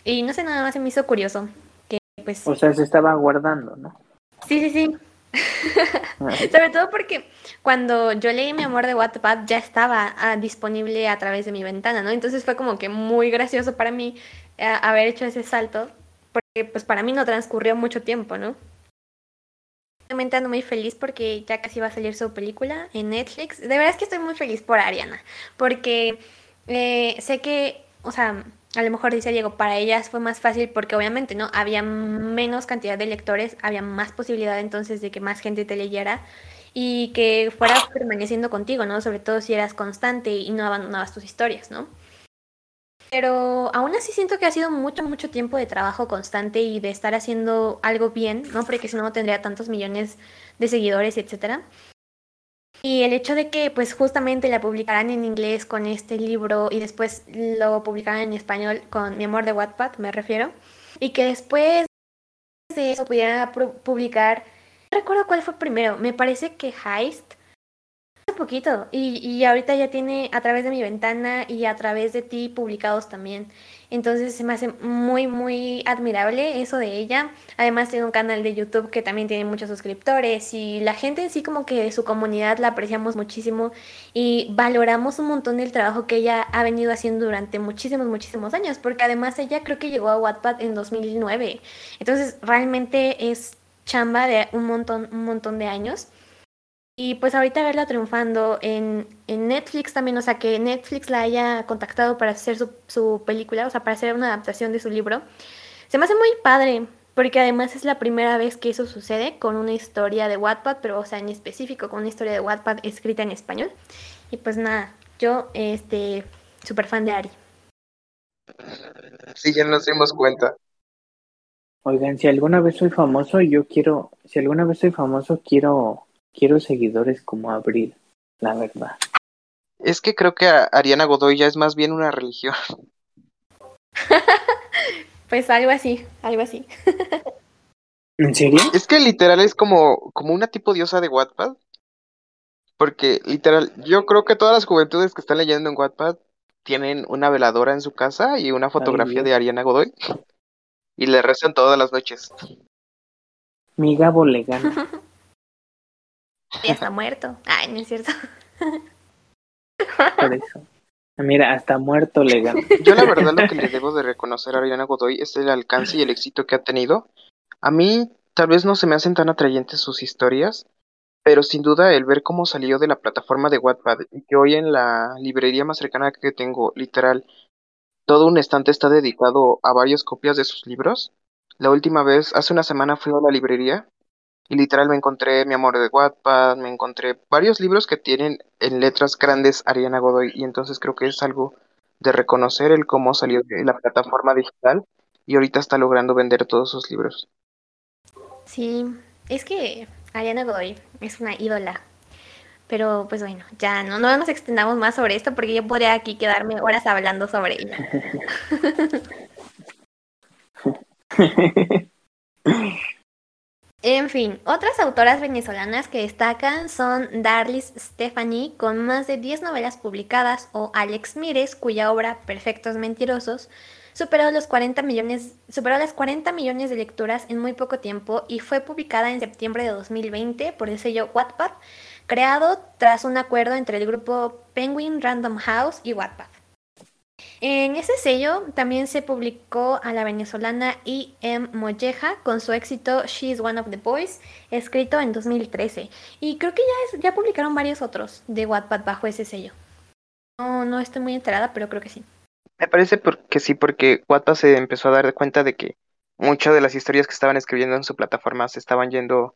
Y no sé, nada más se me hizo curioso. Que pues. O sea, se estaba guardando, ¿no? Sí, sí, sí. [LAUGHS] Sobre todo porque cuando yo leí Mi amor de Wattpad ya estaba ah, disponible a través de mi ventana, ¿no? Entonces fue como que muy gracioso para mí eh, haber hecho ese salto, porque pues para mí no transcurrió mucho tiempo, ¿no? Obviamente ando muy feliz porque ya casi va a salir su película en Netflix. De verdad es que estoy muy feliz por Ariana, porque eh, sé que, o sea, a lo mejor dice Diego, para ellas fue más fácil porque obviamente, ¿no? Había menos cantidad de lectores, había más posibilidad entonces de que más gente te leyera y que fuera permaneciendo contigo, ¿no? Sobre todo si eras constante y no abandonabas tus historias, ¿no? Pero aún así siento que ha sido mucho, mucho tiempo de trabajo constante y de estar haciendo algo bien, ¿no? Porque si no, no tendría tantos millones de seguidores, etcétera. Y el hecho de que pues justamente la publicaran en inglés con este libro y después lo publicaran en español con Mi amor de Wattpad, me refiero, y que después de eso pudiera pu- publicar, no recuerdo cuál fue primero, me parece que Heist, hace poquito, y, y ahorita ya tiene a través de mi ventana y a través de ti publicados también. Entonces se me hace muy, muy admirable eso de ella. Además tiene un canal de YouTube que también tiene muchos suscriptores y la gente en sí como que de su comunidad la apreciamos muchísimo y valoramos un montón el trabajo que ella ha venido haciendo durante muchísimos, muchísimos años, porque además ella creo que llegó a Wattpad en 2009. Entonces realmente es chamba de un montón, un montón de años. Y pues ahorita verla triunfando en, en Netflix también, o sea, que Netflix la haya contactado para hacer su, su película, o sea, para hacer una adaptación de su libro, se me hace muy padre, porque además es la primera vez que eso sucede con una historia de Wattpad, pero o sea, en específico con una historia de Wattpad escrita en español. Y pues nada, yo, este, súper fan de Ari. Sí, ya nos dimos cuenta. Oigan, si alguna vez soy famoso, yo quiero, si alguna vez soy famoso, quiero, quiero seguidores como Abril, la verdad. Es que creo que a Ariana Godoy ya es más bien una religión. [LAUGHS] Pues algo así, algo así. ¿En serio? Es que literal es como, como una tipo diosa de Wattpad. Porque literal, yo creo que todas las juventudes que están leyendo en Wattpad tienen una veladora en su casa y una fotografía de Ariana Godoy. [LAUGHS] Y le rezan todas las noches. Mi Gabo le gana. [LAUGHS] Ya está muerto. Ay, no es cierto. Por eso. Mira, hasta muerto le gana. Yo la verdad lo que le debo de reconocer a Ariana Godoy es el alcance y el éxito que ha tenido. A mí tal vez no se me hacen tan atrayentes sus historias, pero sin duda el ver cómo salió de la plataforma de Wattpad y que hoy en la librería más cercana que tengo, literal, todo un estante está dedicado a varias copias de sus libros. La última vez, hace una semana fui a la librería y literal me encontré Mi amor de Wattpad, me encontré varios libros que tienen en letras grandes Ariana Godoy y entonces creo que es algo de reconocer el cómo salió de la plataforma digital y ahorita está logrando vender todos sus libros. Sí, es que Ariana Godoy es una ídola. Pero pues bueno, ya no, no nos extendamos más sobre esto porque yo podría aquí quedarme horas hablando sobre ella. [LAUGHS] [LAUGHS] En fin, otras autoras venezolanas que destacan son Darlis Stephanie, con más de 10 novelas publicadas, o Alex Mires, cuya obra Perfectos Mentirosos superó los 40 millones, superó las 40 millones de lecturas en muy poco tiempo y fue publicada en septiembre de 2020 por el sello Wattpad, creado tras un acuerdo entre el grupo Penguin Random House y Wattpad. En ese sello también se publicó a la venezolana I.M. Molleja con su éxito She's One of the Boys, escrito en 2013. Y creo que ya, es- ya publicaron varios otros de Wattpad bajo ese sello. No, no estoy muy enterada, pero creo que sí. Me parece porque sí, porque Wattpad se empezó a dar cuenta de que muchas de las historias que estaban escribiendo en su plataforma se estaban yendo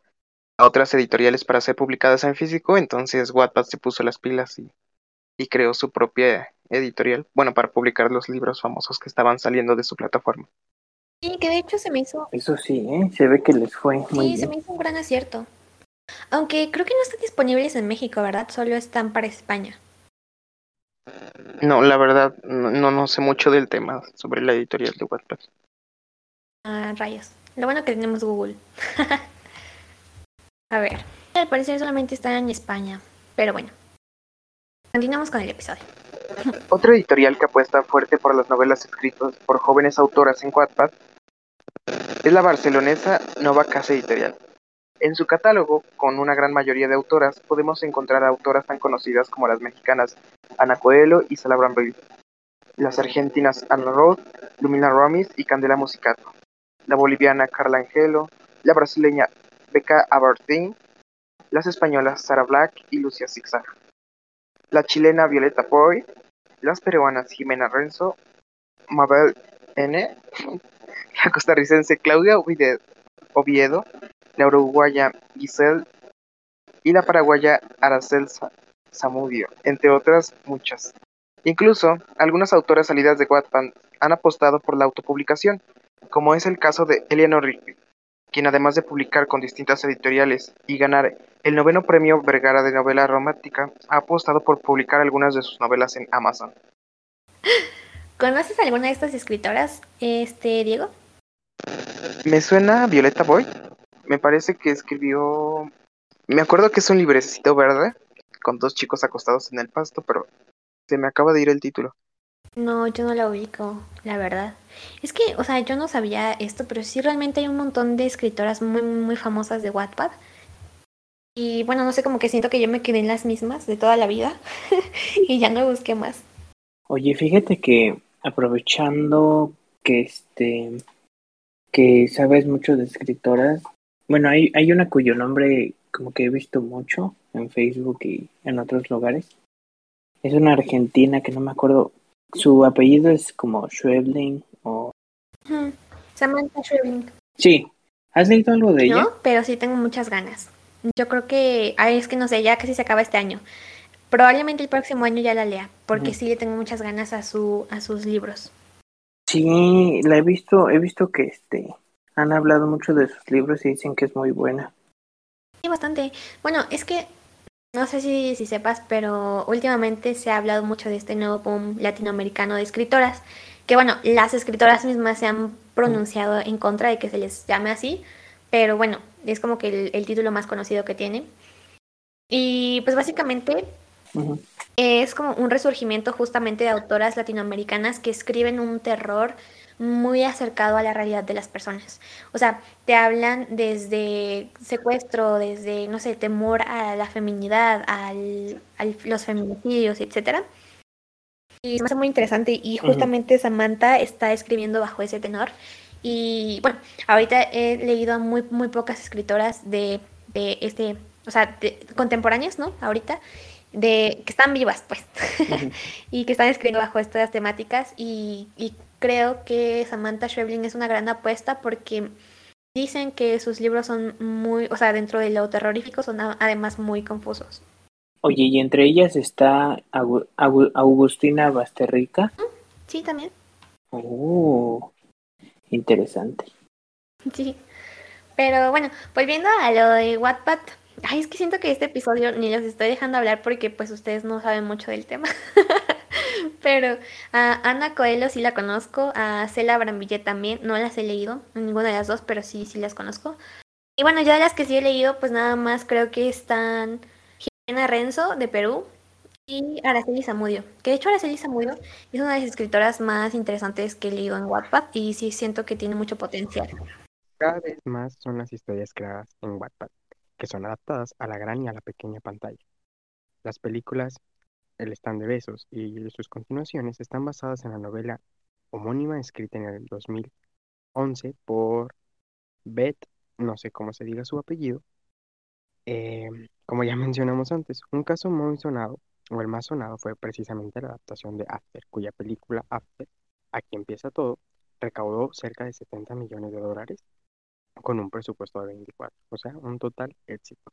a otras editoriales para ser publicadas en físico, entonces Wattpad se puso las pilas y, y creó su propia editorial, bueno, para publicar los libros famosos que estaban saliendo de su plataforma. Sí, que de hecho se me hizo, Eso sí, ¿eh? Se ve que les fue muy sí, se me hizo un gran acierto. Aunque creo que no están disponibles en México, ¿verdad? Solo están para España. No, la verdad, no, no, sé mucho del tema sobre la editorial de Wattpad. Ah, rayos. Lo bueno que tenemos Google. [LAUGHS] A ver. Al parecer solamente están en España. Pero bueno. Continuamos con el episodio. Otra editorial que apuesta fuerte por las novelas escritas por jóvenes autoras en Wattpad es la barcelonesa Nova Casa Editorial. En su catálogo, con una gran mayoría de autoras, podemos encontrar a autoras tan conocidas como las mexicanas Ana Coelho y Sala Bramble, las argentinas Ana Roth, Lumina Romis y Candela Musicato, la boliviana Carla Angelo, la brasileña Becca Abertin, las españolas Sara Black y Lucia Zigzag, la chilena Violeta Poy, las peruanas Jimena Renzo, Mabel N., [LAUGHS] la costarricense Claudia Oviedo, la uruguaya Giselle y la paraguaya Aracel Zamudio, entre otras muchas. Incluso, algunas autoras salidas de Wattpad han apostado por la autopublicación, como es el caso de Eleanor Rigby, quien además de publicar con distintas editoriales y ganar el noveno premio Vergara de novela romántica, ha apostado por publicar algunas de sus novelas en Amazon. ¿Conoces alguna de estas escritoras, este, Diego? Me suena Violeta Boyd. Me parece que escribió. Me acuerdo que es un librecito verde con dos chicos acostados en el pasto, pero se me acaba de ir el título. No, yo no la ubico, la verdad. Es que, o sea, yo no sabía esto, pero sí realmente hay un montón de escritoras muy, muy famosas de Wattpad. Y bueno, no sé, como que siento que yo me quedé en las mismas de toda la vida [LAUGHS] y ya no busqué más. Oye, fíjate que aprovechando que este que sabes mucho de escritoras, bueno, hay, hay una cuyo nombre como que he visto mucho en Facebook y en otros lugares. Es una argentina que no me acuerdo. Su apellido es como Schwebling Samantha Schweblin. Sí. ¿Has leído algo de ella? No, pero sí tengo muchas ganas. Yo creo que, ay, es que no sé, ya casi se acaba este año. Probablemente el próximo año ya la lea, porque sí le tengo muchas ganas a su a sus libros. Sí, la he visto, he visto que este han hablado mucho de sus libros y dicen que es muy buena. Sí, bastante. Bueno, es que no sé si, si sepas, pero últimamente se ha hablado mucho de este nuevo boom latinoamericano de escritoras. Que bueno, las escritoras mismas se han pronunciado en contra de que se les llame así, pero bueno, es como que el, el título más conocido que tiene. Y pues básicamente es como un resurgimiento justamente de autoras latinoamericanas que escriben un terror muy acercado a la realidad de las personas. O sea, te hablan desde secuestro, desde, no sé, temor a la feminidad, al, a los feminicidios, etcétera. Y se me hace muy interesante y justamente Samantha está escribiendo bajo ese tenor. Y bueno, ahorita he leído a muy, muy pocas escritoras de, de este, o sea, de- contemporáneas, ¿no? Ahorita, de que están vivas, pues, [LAUGHS] y que están escribiendo bajo estas temáticas. Y, y creo que Samantha Schweblin es una gran apuesta porque dicen que sus libros son muy, o sea, dentro de lo terrorífico, son además muy confusos. Oye, y entre ellas está Agu- Agu- Agustina Basterrica. Sí, también. Oh, interesante. Sí. Pero bueno, volviendo a lo de Wattpad. Ay, es que siento que este episodio ni los estoy dejando hablar porque pues ustedes no saben mucho del tema. [LAUGHS] Pero a Ana Coelho sí la conozco, a Cela Brambilla también, no las he leído, ninguna de las dos, pero sí, sí las conozco. Y bueno, ya de las que sí he leído, pues nada más creo que están Jimena Renzo de Perú y Araceli Zamudio. Que de hecho Araceli Zamudio es una de las escritoras más interesantes que leído en Wattpad y sí siento que tiene mucho potencial. Cada vez más son las historias creadas en Wattpad, que son adaptadas a la gran y a la pequeña pantalla. Las películas El stand de besos y sus continuaciones están basadas en la novela homónima escrita en el 2011 por Beth, no sé cómo se diga su apellido. Eh, como ya [LAUGHS] mencionamos antes, un caso muy sonado, o el más sonado, fue precisamente la adaptación de After, cuya película After, aquí empieza todo, recaudó cerca de 70 millones de dólares con un presupuesto de 24, o sea, un total éxito.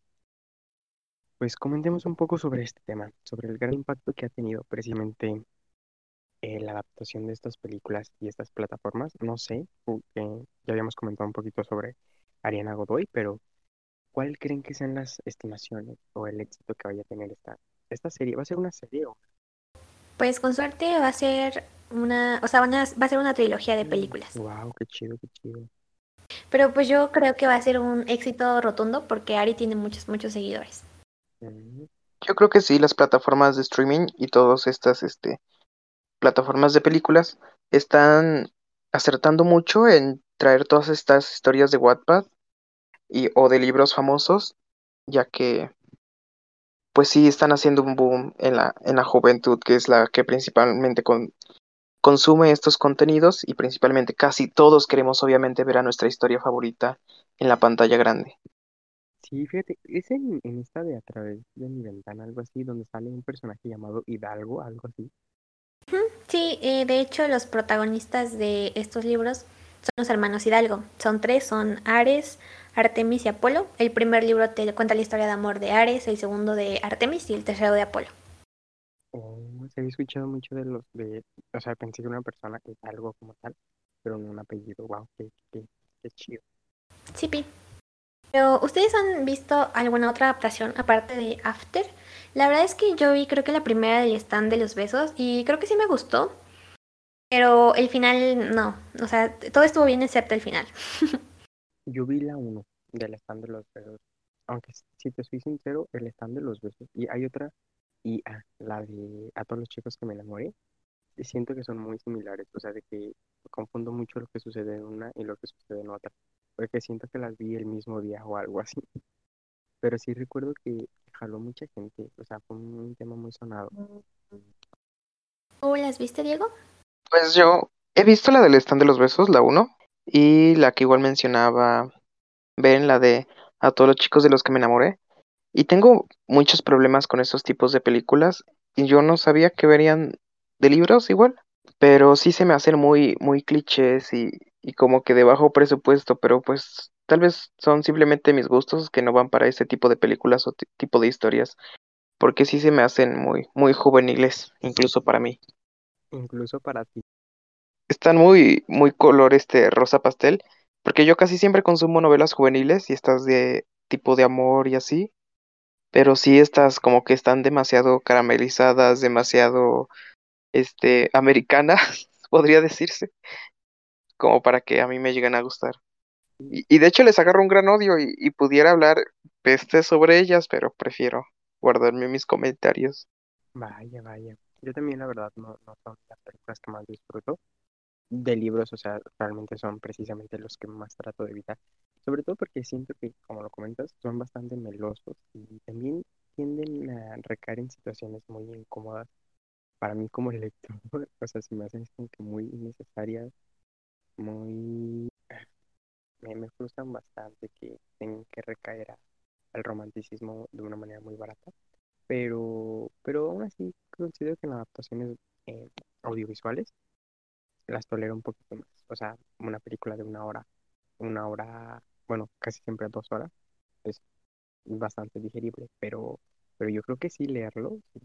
Pues comentemos un poco sobre este tema, sobre el gran impacto que ha tenido precisamente eh, la adaptación de estas películas y estas plataformas. No sé, porque ya habíamos comentado un poquito sobre Ariana Godoy, pero ¿cuál creen que sean las estimaciones o el éxito que vaya a tener esta, esta serie? ¿Va a ser una serie o Pues con suerte va a ser una, o sea, van a- va a ser una trilogía de películas. Wow, qué chido, qué chido. Pero pues yo creo que va a ser un éxito rotundo porque Ari tiene muchos, muchos seguidores. Mm, Yo creo que sí, las plataformas de streaming y todas estas este, plataformas de películas están acertando mucho en traer todas estas historias de Wattpad y, o de libros famosos, ya que pues sí están haciendo un boom en la, en la juventud, que es la que principalmente con- consume estos contenidos y principalmente casi todos queremos obviamente ver a nuestra historia favorita en la pantalla grande. Sí, fíjate, es en, en esta de a través de mi ventana, algo así, donde sale un personaje llamado Hidalgo, algo así. Sí, eh, de hecho los protagonistas de estos libros son los hermanos Hidalgo. Son tres, son Ares, Artemis y Apolo. El primer libro te cuenta la historia de amor de Ares, el segundo de Artemis y el tercero de Apolo. Oh, se había escuchado mucho de los de, o sea, pensé que una persona Hidalgo como tal, pero no un apellido, wow, qué, qué, qué chido. Sí, pi. Pero, ¿ustedes han visto alguna otra adaptación aparte de After? La verdad es que yo vi creo que la primera del stand de los besos y creo que sí me gustó. Pero el final no. O sea, todo estuvo bien excepto el final. [LAUGHS] Yo vi la uno del stand de los besos, aunque si te soy sincero, el stand de los besos, y hay otra, y ah, la de a todos los chicos que me enamoré, y siento que son muy similares, o sea, de que confundo mucho lo que sucede en una y lo que sucede en otra, porque siento que las vi el mismo día o algo así, pero sí recuerdo que jaló mucha gente, o sea, fue un, un tema muy sonado. ¿Tú las viste, Diego? Pues yo he visto la del stand de los besos, la uno, y la que igual mencionaba Ben, la de a todos los chicos de los que me enamoré. Y tengo muchos problemas con estos tipos de películas y yo no sabía que verían de libros igual, pero sí se me hacen muy, muy clichés y, y como que de bajo presupuesto, pero pues tal vez son simplemente mis gustos que no van para ese tipo de películas o ti- tipo de historias, porque sí se me hacen muy, muy juveniles, incluso para mí. Incluso para ti. Están muy, muy color este rosa pastel, porque yo casi siempre consumo novelas juveniles y estas de tipo de amor y así, pero sí estas como que están demasiado caramelizadas, demasiado este americanas, [LAUGHS] podría decirse, como para que a mí me lleguen a gustar. Y, de hecho les agarro un gran odio y, y pudiera hablar peste sobre ellas, pero prefiero guardarme mis comentarios. Vaya, vaya. Yo también, la verdad, no, no son las películas que más disfruto. De libros, o sea, realmente son precisamente los que más trato de evitar. Sobre todo porque siento que, como lo comentas, son bastante melosos y también tienden a recaer en situaciones muy incómodas para mí como [LAUGHS] lector. O sea, se me hacen como que muy innecesarias, muy... Me, me frustran bastante que tengan que recaer al romanticismo de una manera muy barata. Pero, pero aún así considero que en adaptaciones eh, audiovisuales las tolero un poquito más. O sea, una película de una hora, una hora, bueno, casi siempre dos horas, es bastante digerible, pero, pero yo creo que sí leerlo, sí,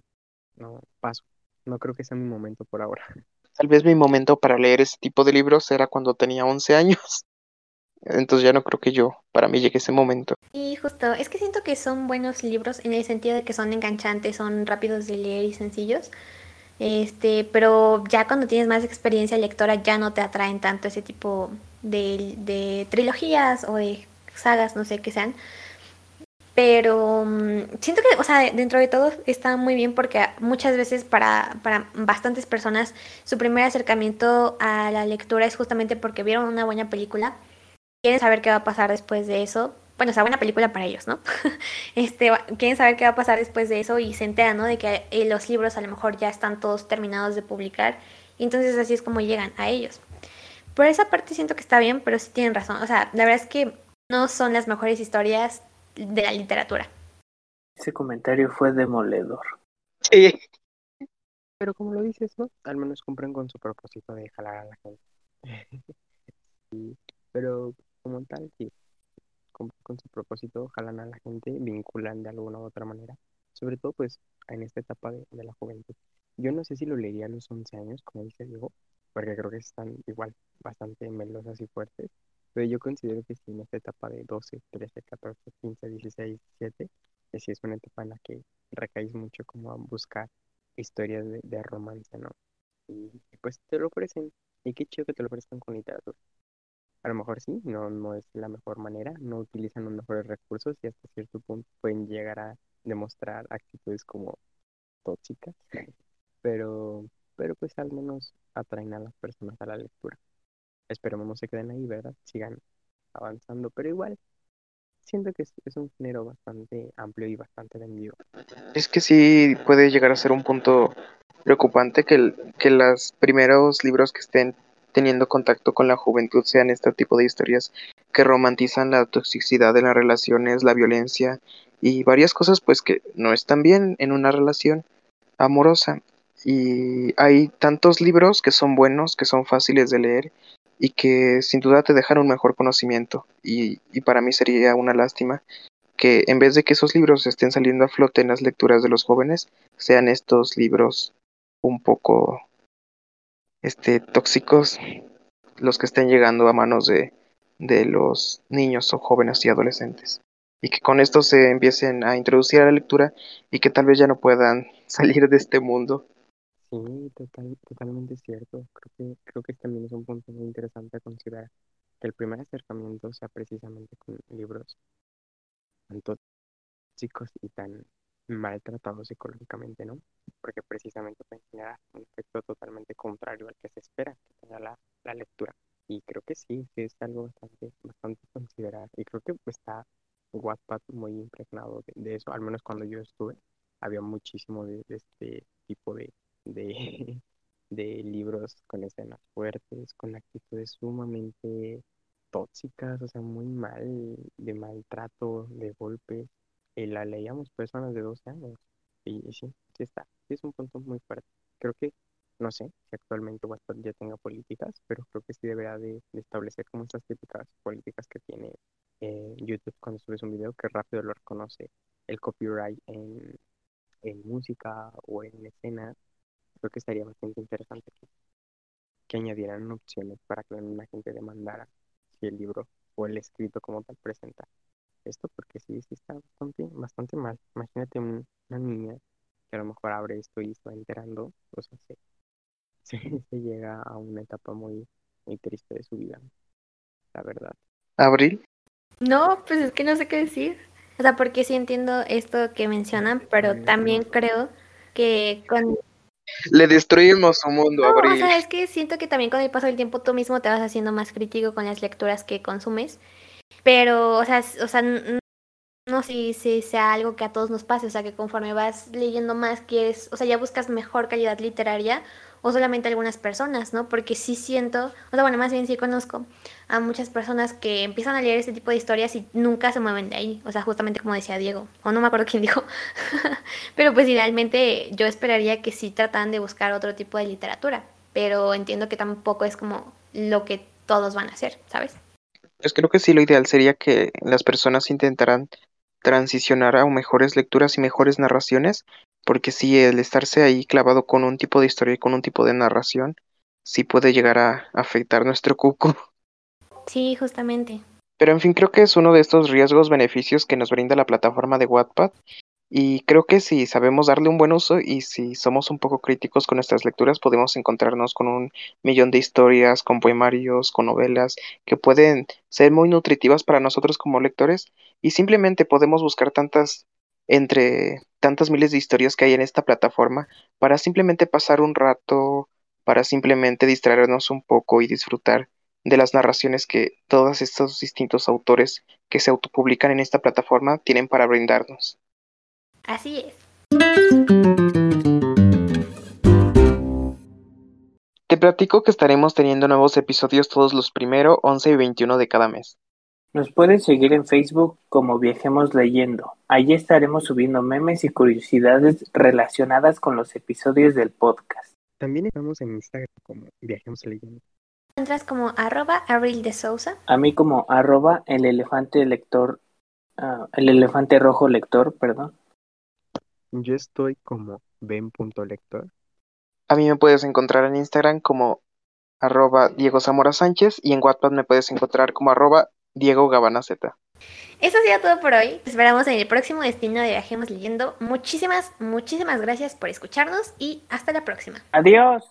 no, paso. No creo que sea mi momento por ahora. [LAUGHS] Tal vez mi momento para leer ese tipo de libros era cuando tenía 11 años, [LAUGHS] entonces ya no creo que yo, para mí llegue ese momento. Y justo, es que siento que son buenos libros en el sentido de que son enganchantes, son rápidos de leer y sencillos. Este, pero ya cuando tienes más experiencia lectora ya no te atraen tanto ese tipo de, de trilogías o de sagas, no sé qué sean. Pero mm, siento que, o sea, dentro de todo está muy bien porque muchas veces para, para bastantes personas su primer acercamiento a la lectura es justamente porque vieron una buena película, quieren saber qué va a pasar después de eso. Bueno, o sea, buena película para ellos, ¿no? [LAUGHS] Este, quieren saber qué va a pasar después de eso y se enteran, ¿no? De que eh, los libros a lo mejor ya están todos terminados de publicar. Y entonces así es como llegan a ellos. Por esa parte siento que está bien, pero sí tienen razón. O sea, la verdad es que no son las mejores historias de la literatura. Ese comentario fue demoledor. Sí, Pero como lo dices, ¿no? Al menos cumplen con su propósito de jalar a la gente. [LAUGHS] Sí, pero como tal, sí, con su propósito, jalan a la gente, vinculan de alguna u otra manera. Sobre todo, pues, en esta etapa de, de la juventud. Yo no sé si lo leería a los 11 años, como dice Diego, porque creo que están igual bastante melosas y fuertes. Pero yo considero que sí, en esta etapa de 12, 13, 14, 15, 16, 17, que sí es una etapa en la que recaís mucho como a buscar historias de, de romance, ¿no? Y, y pues te lo ofrecen. Y qué chido que te lo ofrezcan con literatura. A lo mejor sí, no, no es la mejor manera, no utilizan los mejores recursos y hasta cierto punto pueden llegar a demostrar actitudes como tóxicas, [LAUGHS] pero, pero pues al menos atraen a las personas a la lectura. Esperemos no se queden ahí, ¿verdad? Sigan avanzando, pero igual siento que es, un género bastante amplio y bastante vendido. es que sí puede llegar a ser un punto preocupante que, el- que los primeros libros que estén teniendo contacto con la juventud sean este tipo de historias que romantizan la toxicidad de las relaciones, la violencia y varias cosas pues que no están bien en una relación amorosa. Y hay tantos libros que son buenos, que son fáciles de leer y que sin duda te dejan un mejor conocimiento. Y, y para mí sería una lástima que en vez de que esos libros estén saliendo a flote en las lecturas de los jóvenes, sean estos libros un poco este, tóxicos los que estén llegando a manos de, de los niños o jóvenes y adolescentes. Y que con esto se empiecen a introducir a la lectura y que tal vez ya no puedan [LAUGHS] salir de este mundo. Sí, total, totalmente cierto. Creo que, creo que también es un punto muy interesante a considerar que el primer acercamiento sea precisamente con libros tanto tóxicos y tan maltratados psicológicamente, ¿no? Porque un efecto totalmente contrario al que se espera que tenga la, la lectura. Y creo que sí, que es algo bastante, bastante considerar. Y creo que está Wattpad muy impregnado de, eso, al menos cuando yo estuve, había muchísimo de, este tipo de, de, [LAUGHS] de libros con escenas fuertes, con actitudes sumamente tóxicas, o sea, muy mal, de maltrato, de golpes. y la leíamos personas de 12 años. Y sí, sí está, sí es un punto muy fuerte. Creo que, no sé si actualmente WhatsApp ya tenga políticas, pero creo que sí deberá de, establecer como esas típicas políticas que tiene eh, YouTube cuando subes un video, que rápido lo reconoce el copyright en, música o en escena. Creo que estaría bastante interesante que, añadieran opciones para que la gente demandara si el libro o el escrito como tal presenta esto, porque sí, sí está bastante, bastante mal. Imagínate un- una niña que a lo mejor abre esto y va enterando, o sea, se, se, [LAUGHS] se llega a una etapa muy, muy triste de su vida, la verdad. Abril. No, pues es que no sé qué decir. O sea, porque sí entiendo esto que mencionan, pero también creo que con... Le destruimos su mundo, No, o Abril. sea, es que siento que también con el paso del tiempo tú mismo te vas haciendo más crítico con las lecturas que consumes. Pero, o sea, o sea, no sé si, si sea algo que a todos nos pase, o sea, que conforme vas leyendo más, quieres, o sea, ya buscas mejor calidad literaria o solamente algunas personas, ¿no? Porque sí siento, o sea, bueno, más bien sí conozco a muchas personas que empiezan a leer este tipo de historias y nunca se mueven de ahí, o sea, justamente como decía Diego, o no me acuerdo quién dijo, [LAUGHS] pero pues idealmente yo esperaría que sí trataran de buscar otro tipo de literatura, pero entiendo que tampoco es como lo que todos van a hacer, ¿sabes? Pues creo que sí, lo ideal sería que las personas intentaran transicionar a mejores lecturas y mejores narraciones, porque sí, el estarse ahí clavado con un tipo de historia y con un tipo de narración, sí puede llegar a afectar nuestro cuco. [LAUGHS] Sí, justamente. Pero en fin, creo que es uno de estos riesgos beneficios que nos brinda la plataforma de Wattpad. Y creo que si sabemos darle un buen uso y si somos un poco críticos con nuestras lecturas, podemos encontrarnos con un millón de historias, con poemarios, con novelas, que pueden ser muy nutritivas para nosotros como lectores. Y simplemente podemos buscar tantas, entre tantas miles de historias que hay en esta plataforma, para simplemente pasar un rato, para simplemente distraernos un poco y disfrutar de las narraciones que todos estos distintos autores que se autopublican en esta plataforma tienen para brindarnos. Así es. Te platico que estaremos teniendo nuevos episodios todos los primero, 11 y 21 de cada mes. Nos pueden seguir en Facebook como Viajemos Leyendo. Allí estaremos subiendo memes y curiosidades relacionadas con los episodios del podcast. También estamos en Instagram como Viajemos Leyendo. Entras como arroba Abril de Sousa. A mí como arroba el elefante lector, ah, el elefante rojo lector, perdón. Yo estoy como ben.lector. A mí me puedes encontrar en Instagram como arroba Diego Zamora Sánchez y en Wattpad me puedes encontrar como arroba Diego Gabana Z. Eso ha sido todo por hoy. Te esperamos en el próximo destino de Viajemos Leyendo. Muchísimas, muchísimas gracias por escucharnos y hasta la próxima. Adiós.